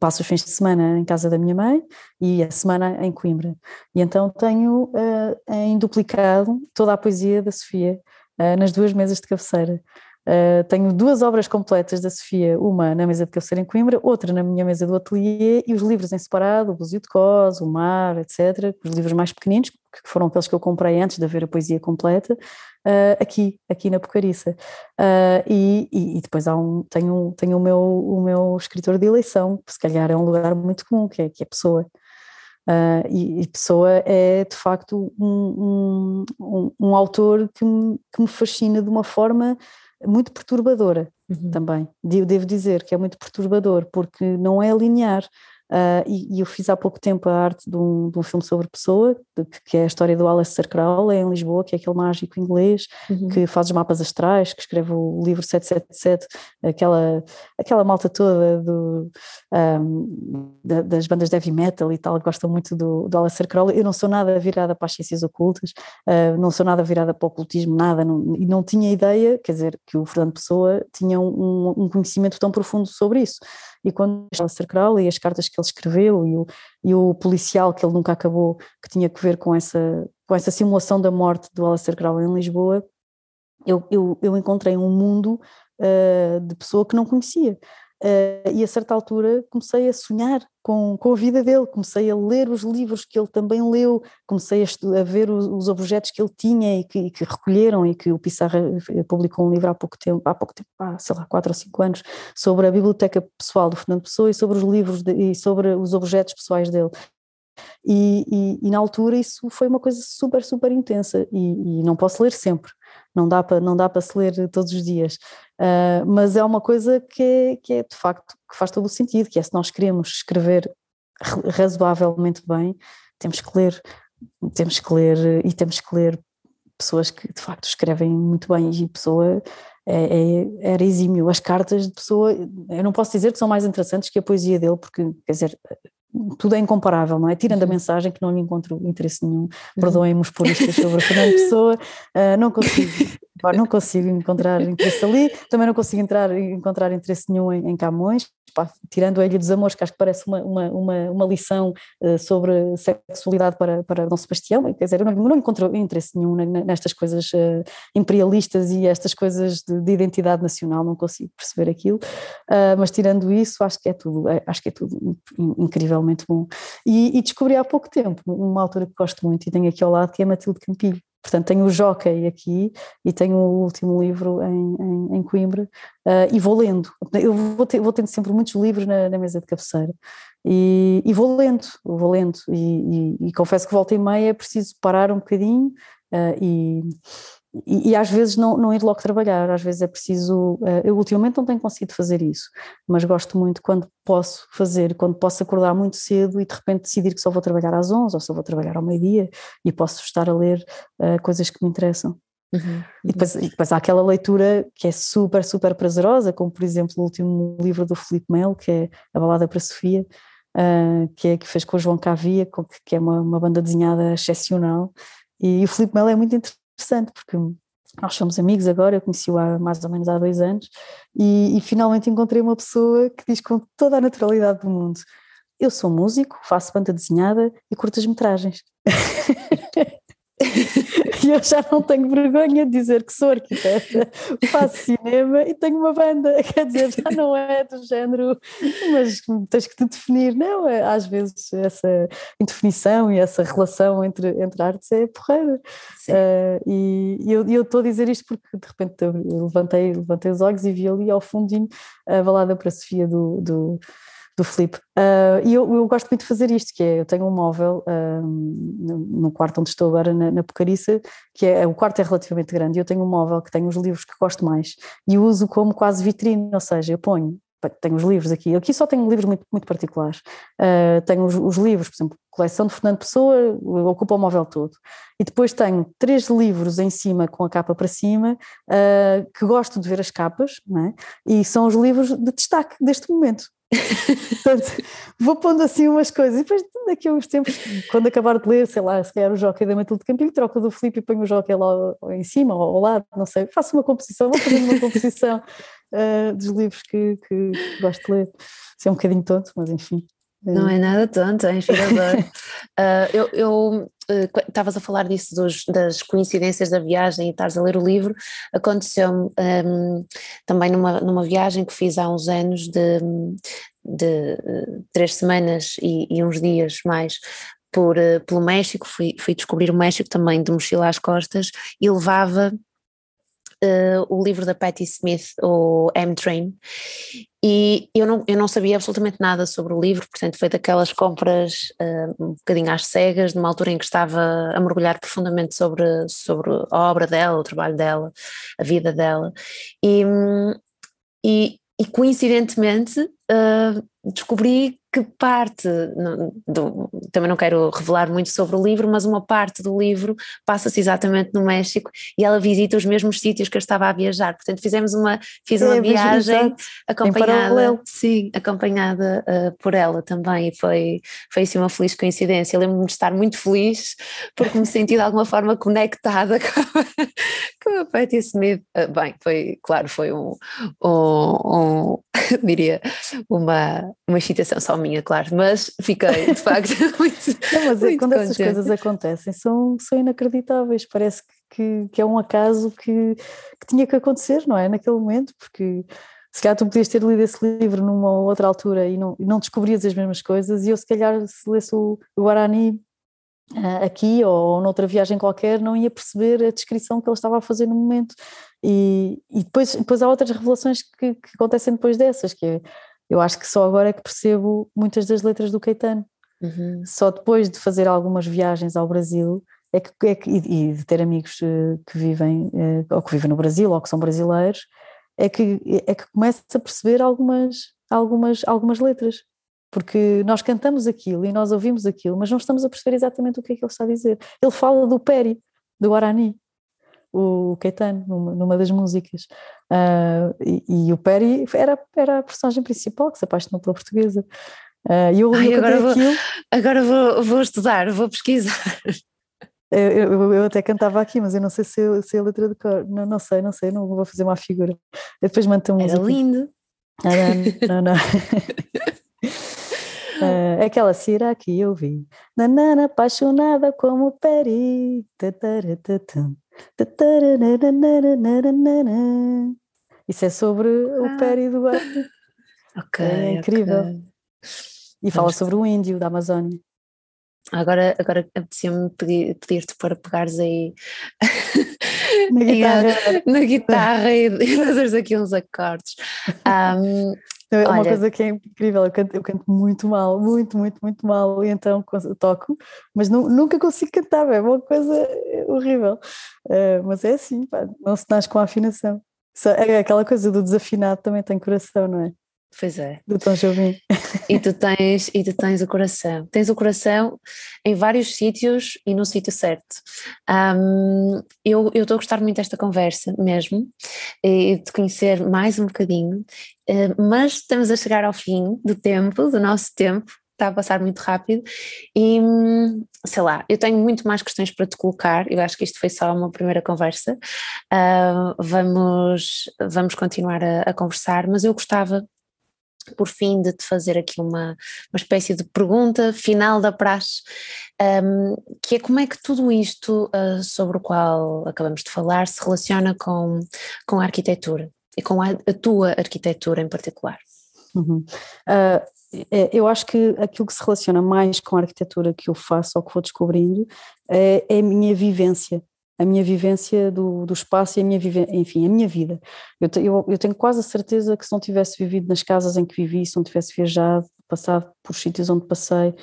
passo os fins de semana em casa da minha mãe e a semana em Coimbra. E então tenho uh, em duplicado toda a poesia da Sofia uh, nas duas mesas de cabeceira. Uh, tenho duas obras completas da Sofia, uma na mesa de cabeceira em Coimbra, outra na minha mesa do ateliê, e os livros em separado, o Búzio de Cos, o Mar, etc., os livros mais pequeninos, que foram aqueles que eu comprei antes de haver a poesia completa, uh, aqui, aqui na Pocariça. Uh, e, e, depois há um, tenho, tenho o, meu, o meu escritor de eleição, que se calhar é um lugar muito comum, que é, que é Pessoa. Uh, e, e, Pessoa é de facto um, um, um, um autor que me, que me fascina de uma forma muito perturbadora uhum. também. Eu devo dizer que é muito perturbador, porque não é linear. Uh, e, e, eu fiz há pouco tempo a arte de um, de um filme sobre pessoa, de, que é a história do Aleister Crowley em Lisboa, que é aquele mágico inglês uhum. que faz os mapas astrais, que escreve o livro 777, aquela, aquela malta toda do, um, da, das bandas de heavy metal e tal, gostam muito do, do Aleister Crowley. Eu não sou nada virada para as ciências ocultas, uh, não sou nada virada para o ocultismo, nada, não, e não tinha ideia, quer dizer, que o Fernando Pessoa tinha um, um conhecimento tão profundo sobre isso e quando Aleister Crowley e as cartas que ele escreveu e o, e o policial que ele nunca acabou, que tinha que ver com essa, com essa simulação da morte do Aleister Crowley em Lisboa, eu, eu, eu encontrei um mundo uh, de pessoa que não conhecia. Uh, e a certa altura comecei a sonhar com, com a vida dele, comecei a ler os livros que ele também leu, comecei a, a ver os, os, objetos que ele tinha e que, e que, recolheram e que o Pissarra eh, publicou um livro há pouco tempo, há pouco tempo, há, sei lá, quatro ou cinco anos, sobre a biblioteca pessoal do Fernando Pessoa e sobre os livros de, e sobre os objetos pessoais dele. E, e, e, na altura isso foi uma coisa super, super intensa e, e não posso ler sempre, não dá para não dá para se ler todos os dias, uh, mas é uma coisa que é, que é de facto que faz todo o sentido, que é se nós queremos escrever razoavelmente bem, temos que ler, temos que ler e temos que ler pessoas que de facto escrevem muito bem e pessoa é, é, era exímio. As cartas de pessoa, eu não posso dizer que são mais interessantes que a poesia dele, porque, quer dizer, tudo é incomparável, não é? Tirando a uhum. mensagem que não lhe encontro interesse nenhum, uhum. perdoem-me os puristas sobre Fernando Pessoa, uh, não consigo não consigo encontrar interesse ali, também não consigo entrar, encontrar interesse nenhum em, em Camões, pá, tirando a Ilha dos Amores, que acho que parece uma, uma, uma, uma lição uh, sobre sexualidade para, para Dom Sebastião, quer dizer, eu não, não encontro interesse nenhum nestas coisas uh, imperialistas e estas coisas de, de, identidade nacional, não consigo perceber aquilo, uh, mas tirando isso, acho que é tudo, é, acho que é tudo incrivelmente bom. E, e descobri há pouco tempo uma autora que gosto muito e tenho aqui ao lado, que é Matilde Campilho, Portanto, tenho o Jockey aqui e tenho o último livro em, em, em Coimbra uh, e vou lendo. Eu vou, ter, vou tendo sempre muitos livros na, na mesa de cabeceira e, e, vou lendo, vou lendo. E, e, e, confesso que volta e meia é preciso parar um bocadinho uh, e, e, e, às vezes não, não ir logo trabalhar, às vezes é preciso. Eh, eu ultimamente não tenho conseguido fazer isso, mas gosto muito quando posso fazer, quando posso acordar muito cedo e de repente decidir que só vou trabalhar às 11 ou só vou trabalhar ao meio-dia e posso estar a ler uh, coisas que me interessam. Uhum. E, depois, e depois há aquela leitura que é super, super prazerosa, como por exemplo o último livro do Felipe Melo, que é A Balada para Sofia, uh, que, é, que fez com o João Cavia, que é uma, uma banda desenhada excepcional. E o Felipe Melo é muito interessante interessante, porque nós somos amigos agora, eu conheci-o há mais ou menos há dois anos, e, e, finalmente encontrei uma pessoa que diz com toda a naturalidade do mundo: Eu sou músico, faço banda desenhada e curtas-metragens. e eu já não tenho vergonha de dizer que sou arquiteta, faço cinema e tenho uma banda, quer dizer, já não é do género, mas tens que te definir, não, é, às vezes essa indefinição e essa relação entre, entre artes é porreira. Uh, e, e eu estou a dizer isto porque de repente eu levantei, levantei os olhos e vi ali ao fundinho a balada para a Sofia do, do do Flip. Uh, e eu, eu, gosto muito de fazer isto, que é, eu tenho um móvel uh, no quarto onde estou agora, na, na Pocariça, que é, o quarto é relativamente grande, e eu tenho um móvel que tem os livros que gosto mais, e uso como quase vitrine, ou seja, eu ponho tenho os livros aqui, aqui só tenho livros muito, muito particulares, uh, tenho os, os, livros, por exemplo, coleção de Fernando Pessoa, ocupa o móvel todo, e depois tenho três livros em cima, com a capa para cima, uh, que gosto de ver as capas, é? e são os livros de destaque deste momento, Portanto, vou pondo assim umas coisas e depois daqui a uns tempos, quando acabar de ler, sei lá, se calhar o Jockey da Matilde Campinho, troco do Filipe e ponho o Jockey lá em cima ou ao lado, não sei, faço uma composição, vou fazendo uma composição uh, dos livros que, que, gosto de ler. Isso é um bocadinho tonto, mas enfim. Não é. nada tonto, é inspirador. uh, eu, eu estavas uh, a falar disso dos, das coincidências da viagem e estares a ler o livro, aconteceu-me um, também numa, numa viagem que fiz há uns anos de, de uh, três semanas e, e, uns dias mais por, uh, pelo México, fui, fui descobrir o México também de mochila às costas e levava uh, o livro da Patti Smith, o M-Train, e eu não, eu não sabia absolutamente nada sobre o livro, portanto foi daquelas compras uh, um bocadinho às cegas, numa altura em que estava a mergulhar profundamente sobre, sobre a obra dela, o trabalho dela, a vida dela, e, e, e coincidentemente uh, descobri que parte, do, também não quero revelar muito sobre o livro, mas uma parte do livro passa-se exatamente no México e ela visita os mesmos sítios que eu estava a viajar. Portanto, fizemos uma, fiz uma é, viagem acompanhada, sim, acompanhada uh, por ela também e foi, foi assim uma feliz coincidência. Lembro-me de estar muito feliz porque me senti de alguma forma conectada com, a, com a Patti Smith. Uh, bem, foi, claro, foi um, um, um diria, uma, uma excitação só minha, claro, mas fiquei de facto muito. Não, mas é muito quando contente. essas coisas acontecem são, são inacreditáveis, parece que, que é um acaso que, que tinha que acontecer, não é? Naquele momento, porque se calhar tu podias ter lido esse livro numa outra altura e não, e não descobrias as mesmas coisas, e eu se calhar se lesse o, Guarani uh, aqui ou noutra viagem qualquer não ia perceber a descrição que ele estava a fazer no momento. E, e depois, depois há outras revelações que, que acontecem depois dessas, que é eu acho que só agora é que percebo muitas das letras do Caetano. Uhum. Só depois de fazer algumas viagens ao Brasil é que, é que, e de ter amigos eh, que vivem eh, ou que vivem no Brasil ou que são brasileiros é que é que começo a perceber algumas algumas algumas letras porque nós cantamos aquilo e nós ouvimos aquilo mas não estamos a perceber exatamente o que é que ele está a dizer ele fala do Peri do Guarani o Caetano numa, numa das músicas. Uh, e, e, o Perry era, era a personagem principal que se apaixonou pela portuguesa. Uh, e eu, Ai, eu agora, vou, aquilo, agora vou, vou estudar, vou pesquisar. Eu, eu, eu, até cantava aqui, mas eu não sei se, se é a letra de cor. Não, não sei, não sei, não vou fazer uma figura. Eu depois a música. Era lindo. Não, não. não. Uh, aquela cira que eu vi, nanana, apaixonada como Peri. Isso é sobre ah. o Peri do. Ok. É incrível. Okay. E fala sobre o índio da Amazónia. Agora, agora apetecia-me pedir-te pedir para pegares aí na guitarra, na guitarra e, e fazeres aqui uns acordes. Um, é uma Olha, coisa que é incrível, eu canto, eu canto, muito mal, muito, muito, muito mal, e então toco, mas não, nunca consigo cantar, é uma coisa horrível. Uh, mas é assim, pá, não se nasce com a afinação. É aquela coisa do desafinado também tem coração, não é? Pois é. Do Tom Jobim. E tu tens, e tu tens o coração. Tens o coração em vários sítios e no sítio certo. Um, eu estou a gostar muito desta conversa mesmo, e de conhecer mais um bocadinho, uh, mas estamos a chegar ao fim do tempo, do nosso tempo, está a passar muito rápido e sei lá, eu tenho muito mais questões para te colocar, eu acho que isto foi só uma primeira conversa, uh, vamos, vamos continuar a, a, conversar, mas eu gostava por fim de te fazer aqui uma, uma espécie de pergunta final da praxe, um, que é como é que tudo isto uh, sobre o qual acabamos de falar se relaciona com, com a arquitetura e com a, a tua arquitetura em particular? Uhum. Uh, eu acho que aquilo que se relaciona mais com a arquitetura que eu faço ou que vou descobrindo é, é a minha vivência a minha vivência do, do espaço e a minha vivência, enfim, a minha vida. Eu, eu, eu, tenho quase a certeza que se não tivesse vivido nas casas em que vivi, se não tivesse viajado, passado por sítios onde passei,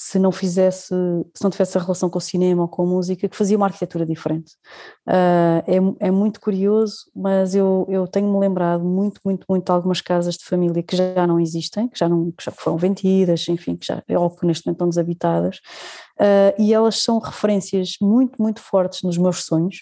se não fizesse, se não tivesse a relação com o cinema ou com a música, que fazia uma arquitetura diferente. Uh, é, é muito curioso, mas eu, eu tenho-me lembrado muito, muito, muito de algumas casas de família que já não existem, que já, não, que já foram vendidas, enfim, que já, ou que neste momento estão desabitadas, uh, e elas são referências muito, muito fortes nos meus sonhos,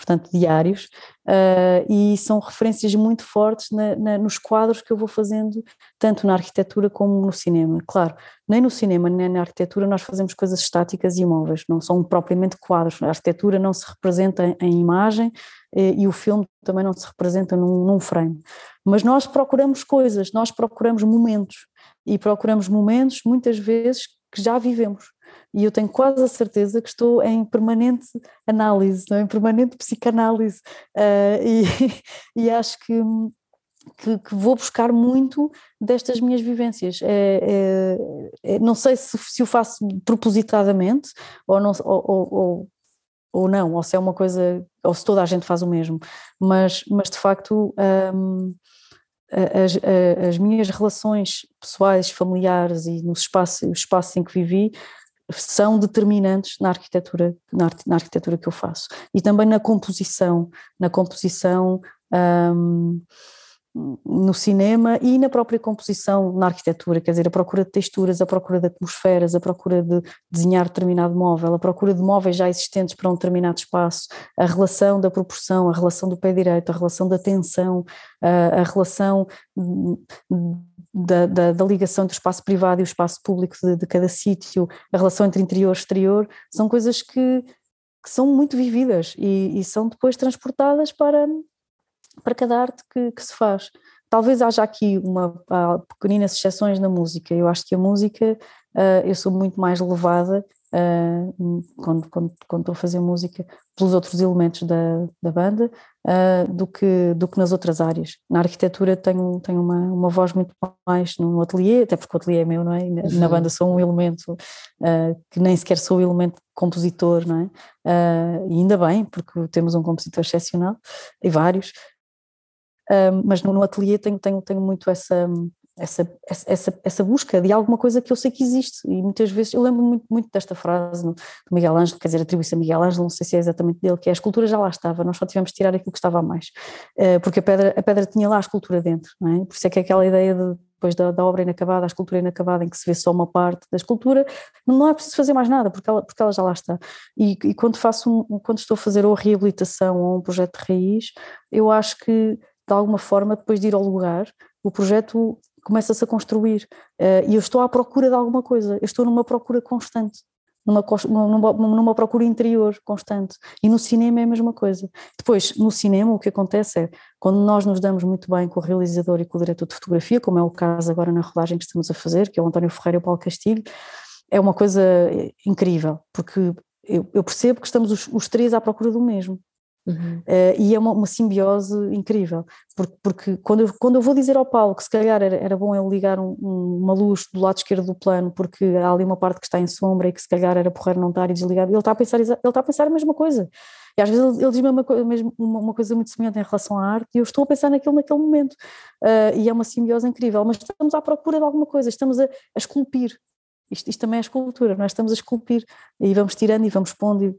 portanto diários, uh, e são referências muito fortes na, na, nos quadros que eu vou fazendo, tanto na arquitetura como no cinema. Claro, nem no cinema nem na arquitetura nós fazemos coisas estáticas e imóveis, não são propriamente quadros. A arquitetura não se representa em, em imagem e, e, o filme também não se representa num, num frame. Mas nós procuramos coisas, nós procuramos momentos, e procuramos momentos muitas vezes que já vivemos e eu tenho quase a certeza que estou em permanente análise, não? É? em permanente psicanálise, uh, e, e acho que, que, que, vou buscar muito destas minhas vivências. É, é, é, não sei se, se o faço propositadamente ou não, ou, ou, ou, não, ou se é uma coisa, ou se toda a gente faz o mesmo, mas, mas de facto. Um, as, as, minhas relações pessoais, familiares e no espaço, espaço em que vivi são determinantes na arquitetura, na, arquitetura que eu faço. E também na composição, na composição um, no cinema e na própria composição na arquitetura, quer dizer, a procura de texturas, a procura de atmosferas, a procura de desenhar determinado móvel, a procura de móveis já existentes para um determinado espaço, a relação da proporção, a relação do pé direito, a relação da tensão, a, a relação da, da, da, ligação entre o espaço privado e o espaço público de, de cada sítio, a relação entre interior e exterior, são coisas que, que são muito vividas e, e, são depois transportadas para, para cada arte que, que se faz. Talvez haja aqui uma pequeninas exceções na música. Eu acho que a música, uh, eu sou muito mais levada uh, quando, quando, quando estou a fazer música pelos outros elementos da, da banda uh, do, que, do que nas outras áreas. Na arquitetura tenho, tenho uma, uma voz muito mais no ateliê, até porque o ateliê é meu, não é? Na, uhum. na banda sou um elemento uh, que nem sequer sou o elemento compositor, não é? e ainda bem, porque temos um compositor excepcional, e vários, mas no, no ateliê tenho, tenho, tenho muito essa essa, essa, essa busca de alguma coisa que eu sei que existe e muitas vezes, eu lembro muito, muito desta frase do Miguel Ângelo, quer dizer, atribui-se a Miguel Ângelo, não sei se é exatamente dele, que é a escultura já lá estava, nós só tivemos de tirar aquilo que estava a mais, eh, porque a pedra, a pedra tinha lá a escultura dentro, não é? por isso é que é aquela ideia de depois da, da, obra inacabada, a escultura inacabada, em que se vê só uma parte da escultura, não é preciso fazer mais nada, porque ela, porque ela já lá está. E, e quando faço um, quando estou a fazer ou a reabilitação ou um projeto de raiz, eu acho que de alguma forma, depois de ir ao lugar, o projeto começa-se a construir uh, e eu estou à procura de alguma coisa, eu estou numa procura constante numa, numa, numa, procura interior constante. E no cinema é a mesma coisa. Depois, no cinema, o que acontece é, quando nós nos damos muito bem com o realizador e com o diretor de fotografia, como é o caso agora na rodagem que estamos a fazer, que é o António Ferreira e o Paulo Castilho, é uma coisa incrível, porque eu, eu percebo que estamos os, os três à procura do mesmo. Uhum. Uh, e é uma, uma, simbiose incrível, porque, porque, quando, eu, quando eu vou dizer ao Paulo que se calhar era, era bom ele ligar um, um, uma luz do lado esquerdo do plano, porque há ali uma parte que está em sombra e que se calhar era porreiro não estar e desligar, ele está a pensar, ele está a, pensar a mesma coisa. E às vezes ele, ele diz-me uma, uma, uma, coisa muito semelhante em relação à arte e eu estou a pensar naquilo naquele momento. Uh, e é uma simbiose incrível, mas estamos à procura de alguma coisa, estamos a, a esculpir. Isto, isto, também é escultura, nós estamos a esculpir e vamos tirando e vamos pondo e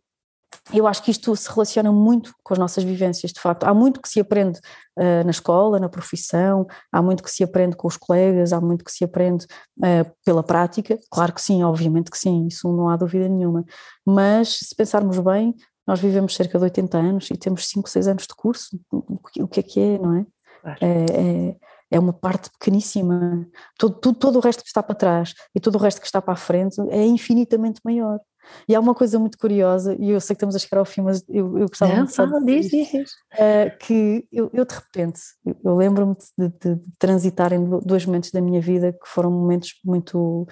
eu acho que isto se relaciona muito com as nossas vivências, de facto. Há muito que se aprende uh, na escola, na profissão, há muito que se aprende com os colegas, há muito que se aprende uh, pela prática. Claro que sim, obviamente que sim, isso não há dúvida nenhuma. Mas se pensarmos bem, nós vivemos cerca de 80 anos e temos 5, 6 anos de curso. O que é que é, não é? Claro. é, é é uma parte pequeníssima. Todo, todo, todo, o resto que está para trás e todo o resto que está para a frente é infinitamente maior. E há uma coisa muito curiosa, e eu sei que estamos a chegar ao fim, mas eu, eu gostava Não, fala, de diz, diz, diz. Uh, que eu, eu, de repente, eu, eu lembro-me de, de, de, transitar em dois momentos da minha vida que foram momentos muito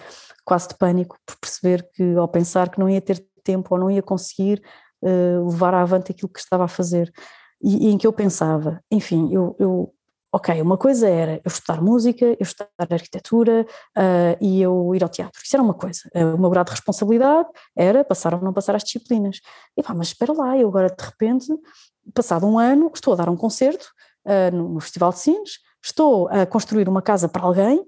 quase de pânico, por perceber que ao pensar que não ia ter tempo ou não ia conseguir uh, levar avante aquilo que estava a fazer. E, e, em que eu pensava, enfim, eu, eu ok, uma coisa era eu estudar música, eu estudar arquitetura uh, e eu ir ao teatro. Isso era uma coisa. Uh, o meu grau de responsabilidade era passar ou não passar as disciplinas. E pá, mas espera lá, eu agora de repente, passado um ano, estou a dar um concerto uh, no, no, Festival de Cines, estou a construir uma casa para alguém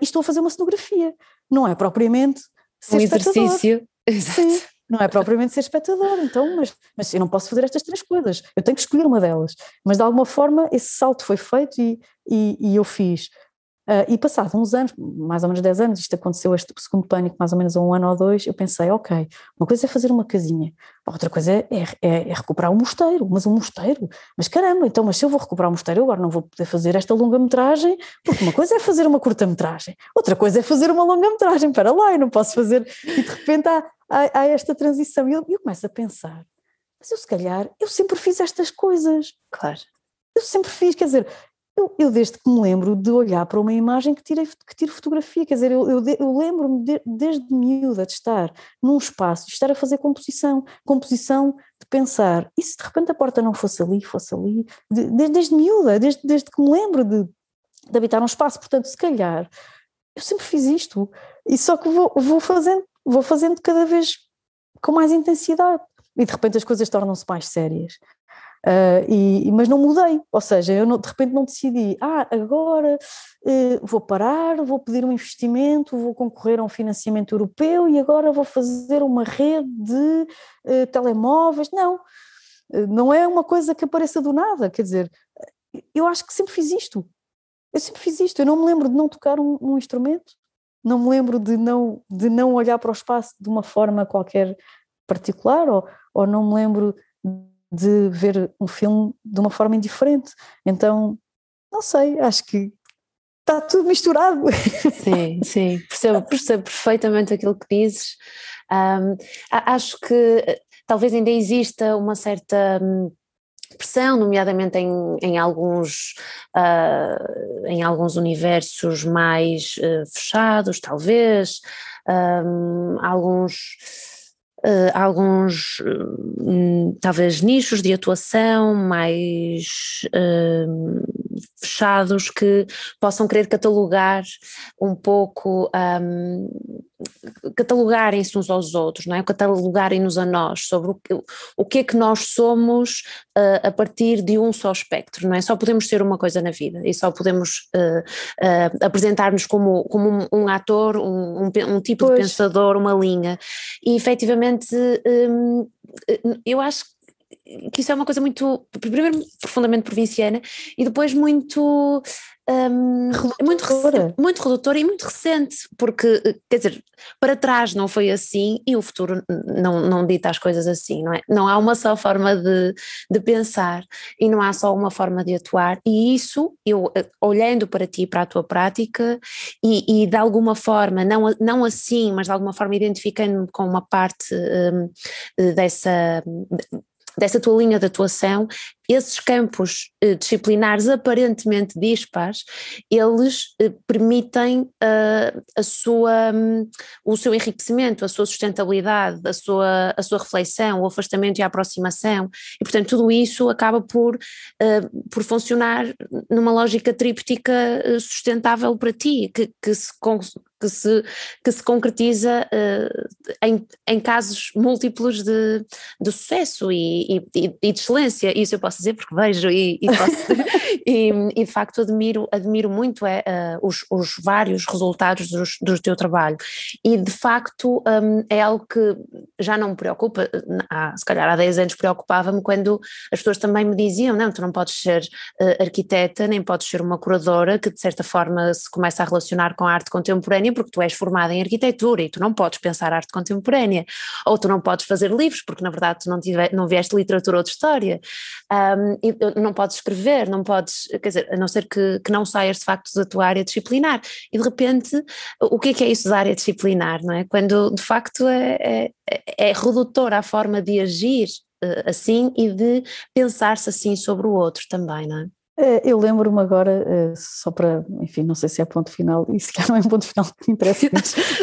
e estou a fazer uma cenografia. Não é propriamente ser um exercício. Exato. Sim não é propriamente ser espectador, então, mas, mas eu não posso fazer estas três coisas, eu tenho que escolher uma delas. Mas de alguma forma esse salto foi feito e, e, e eu fiz. Uh, e passado uns anos, mais ou menos 10 anos, isto aconteceu este segundo pânico, mais ou menos um ano ou dois, eu pensei, ok, uma coisa é fazer uma casinha, outra coisa é, é, é, recuperar um mosteiro, mas um mosteiro, mas caramba, então, mas se eu vou recuperar um mosteiro, agora não vou poder fazer esta longa-metragem, porque uma coisa é fazer uma curta-metragem, outra coisa é fazer uma longa-metragem, para lá, eu não posso fazer, e de repente há, há, há esta transição, e eu, eu começo a pensar, mas eu se calhar, eu sempre fiz estas coisas. Claro. Eu sempre fiz, quer dizer, eu, eu, desde que me lembro de olhar para uma imagem que, tirei, que tiro fotografia, quer dizer, eu, eu, eu lembro-me de, desde miúda de estar num espaço, de estar a fazer composição, composição de pensar, e se de repente a porta não fosse ali, fosse ali, de, desde, desde miúda, desde, desde que me lembro de, de habitar um espaço, portanto, se calhar, eu sempre fiz isto, e só que vou, vou fazendo, vou fazendo cada vez com mais intensidade, e de repente as coisas tornam-se mais sérias. Uh, e, mas não mudei, ou seja, eu não, de repente não decidi, ah, agora uh, vou parar, vou pedir um investimento, vou concorrer a um financiamento europeu e agora vou fazer uma rede de uh, telemóveis. Não, não é uma coisa que apareça do nada, quer dizer, eu acho que sempre fiz isto. Eu sempre fiz isto, eu não me lembro de não tocar um, um instrumento, não me lembro de não, de não olhar para o espaço de uma forma qualquer particular, ou, ou não me lembro de ver um filme de uma forma indiferente. Então, não sei, acho que está tudo misturado. Sim, sim, percebo, percebo perfeitamente aquilo que dizes. Um, acho que eh, talvez ainda exista uma certa hum, pressão, nomeadamente em, em, alguns, uh, em alguns universos mais uh, fechados, talvez, um, alguns uh, alguns uh, talvez nichos de atuação mais uh, fechados que possam querer catalogar um pouco, um, catalogarem-se uns aos outros, não é? catalogarem-nos a nós sobre o que, o que é que nós somos uh, a partir de um só espectro, não é? Só podemos ser uma coisa na vida e só podemos uh, uh, apresentar-nos como, como um, um ator, um, um, um tipo pois. de pensador, uma linha. E efetivamente um, eu acho que que isso é uma coisa muito, primeiro, profundamente provinciana e depois muito um, muito, muito redutora e muito recente, porque, eh, quer dizer, para trás não foi assim e o futuro não, não dita as coisas assim, não é? Não há uma só forma de, de pensar e não há só uma forma de atuar, e isso, eu eh, olhando para ti, para a tua prática, e, e de alguma forma, não, não assim, mas de alguma forma identificando-me com uma parte um, dessa dessa tua linha de atuação, esses campos eh, disciplinares aparentemente dispares, eles eh, permitem uh, a sua, um, o seu enriquecimento, a sua sustentabilidade, a sua, a sua reflexão, o afastamento e a aproximação, e portanto tudo isso acaba por, uh, por funcionar numa lógica tríptica sustentável para ti, que, que se que se, que se concretiza uh, em, em casos múltiplos de, de sucesso e, e, e, de excelência, isso eu posso dizer porque vejo e, e, posso, e, e, de facto admiro, admiro muito é, uh, os, os vários resultados do, do teu trabalho. E de facto um, é algo que já não me preocupa, há, se calhar há 10 anos preocupava-me quando as pessoas também me diziam, não, tu não podes ser uh, arquiteta, nem podes ser uma curadora que de certa forma se começa a relacionar com a arte contemporânea porque tu és formada em arquitetura e tu não podes pensar arte contemporânea, ou tu não podes fazer livros porque na verdade tu não, tive, não vieste literatura ou de história, um, não podes escrever, não podes, quer dizer, a não ser que, que não saias de facto da tua área disciplinar, e de repente o que é que é isso da área disciplinar, não é? Quando de facto é, é, é a forma de agir uh, assim e de pensar-se assim sobre o outro também, não é? Eh, eu lembro-me agora, eh, só para, enfim, não sei se é ponto final, e se calhar não é um ponto final que me interessa,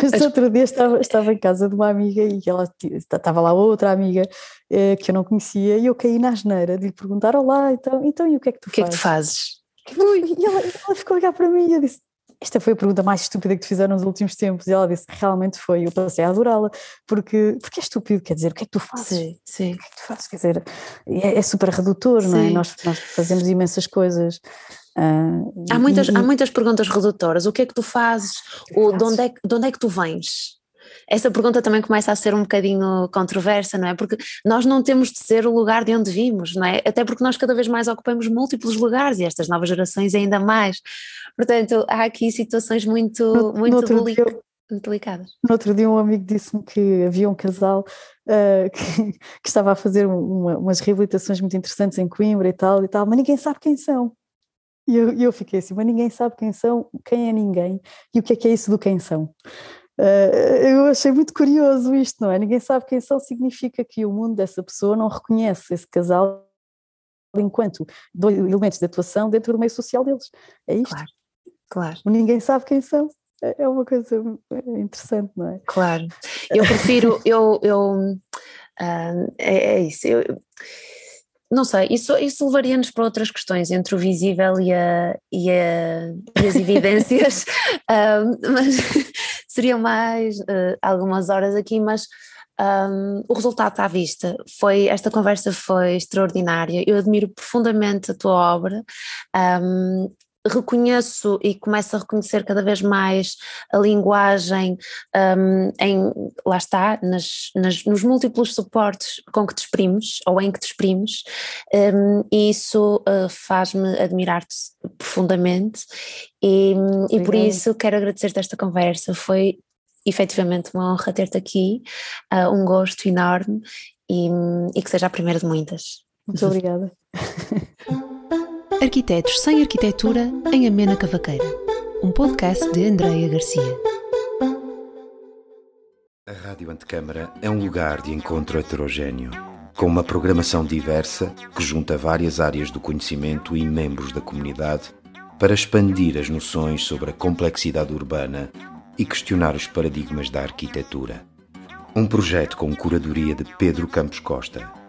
mas outro dia estava, estava em casa de uma amiga e ela estava lá outra amiga eh, que eu não conhecia e eu caí na asneira de lhe perguntar: Olá, então, então e o que é que tu fazes? O que é que tu fazes? E ela, ela ficou a olhar para mim e eu disse: esta foi a pergunta mais estúpida que te fizeram nos últimos tempos. E ela disse, realmente foi, eu passei a adorá-la, porque, porque é estúpido, quer dizer, o que é que tu fazes? Sim, sim. O que é que tu fazes? Quer dizer, é, é super redutor, sim. não é? Nós, nós fazemos imensas coisas. Uh, há, muitas, e, há muitas perguntas redutoras. O que é que tu fazes? O, de, onde é, de onde é que tu vens? Essa pergunta também começa a ser um bocadinho controversa, não é? Porque nós não temos de ser o lugar de onde vimos, não é? Até porque nós cada vez mais ocupamos múltiplos lugares e estas novas gerações ainda mais. Portanto, há aqui situações muito, no, muito no dia, delicadas. No outro dia um amigo disse-me que havia um casal uh, que, que, estava a fazer uma, umas reabilitações muito interessantes em Coimbra e tal e tal, mas ninguém sabe quem são. E eu, eu fiquei assim, mas ninguém sabe quem são, quem é ninguém e o que é que é isso do quem são. Uh, eu achei muito curioso isto, não é? Ninguém sabe quem são, significa que o mundo dessa pessoa não reconhece esse casal enquanto elementos de atuação dentro do meio social deles. É isto. Claro, claro. Ninguém sabe quem são. É, é uma coisa interessante, não é? Claro. Eu prefiro, eu, eu uh, é, é, isso. Eu, não sei, isso, isso levaria-nos para outras questões entre o visível e, a, e, a, e as evidências, uh, mas seriam mais uh, algumas horas aqui, mas um, o resultado está à vista. Foi, esta conversa foi extraordinária. Eu admiro profundamente a tua obra. Um, reconheço e começo a reconhecer cada vez mais a linguagem um, em, lá está, nas, nas, nos múltiplos suportes com que te exprimes ou em que te exprimes um, e isso uh, faz-me admirar-te profundamente e, e por isso quero agradecer-te esta conversa, foi efetivamente uma honra ter-te aqui, uh, um gosto enorme e, e que seja a primeira de muitas. Muito obrigada. Arquitetos sem Arquitetura em Amena Cavaqueira, um podcast de Andreia Garcia. A Rádio Antecâmara é um lugar de encontro heterogêneo, com uma programação diversa que junta várias áreas do conhecimento e membros da comunidade para expandir as noções sobre a complexidade urbana e questionar os paradigmas da arquitetura. Um projeto com curadoria de Pedro Campos Costa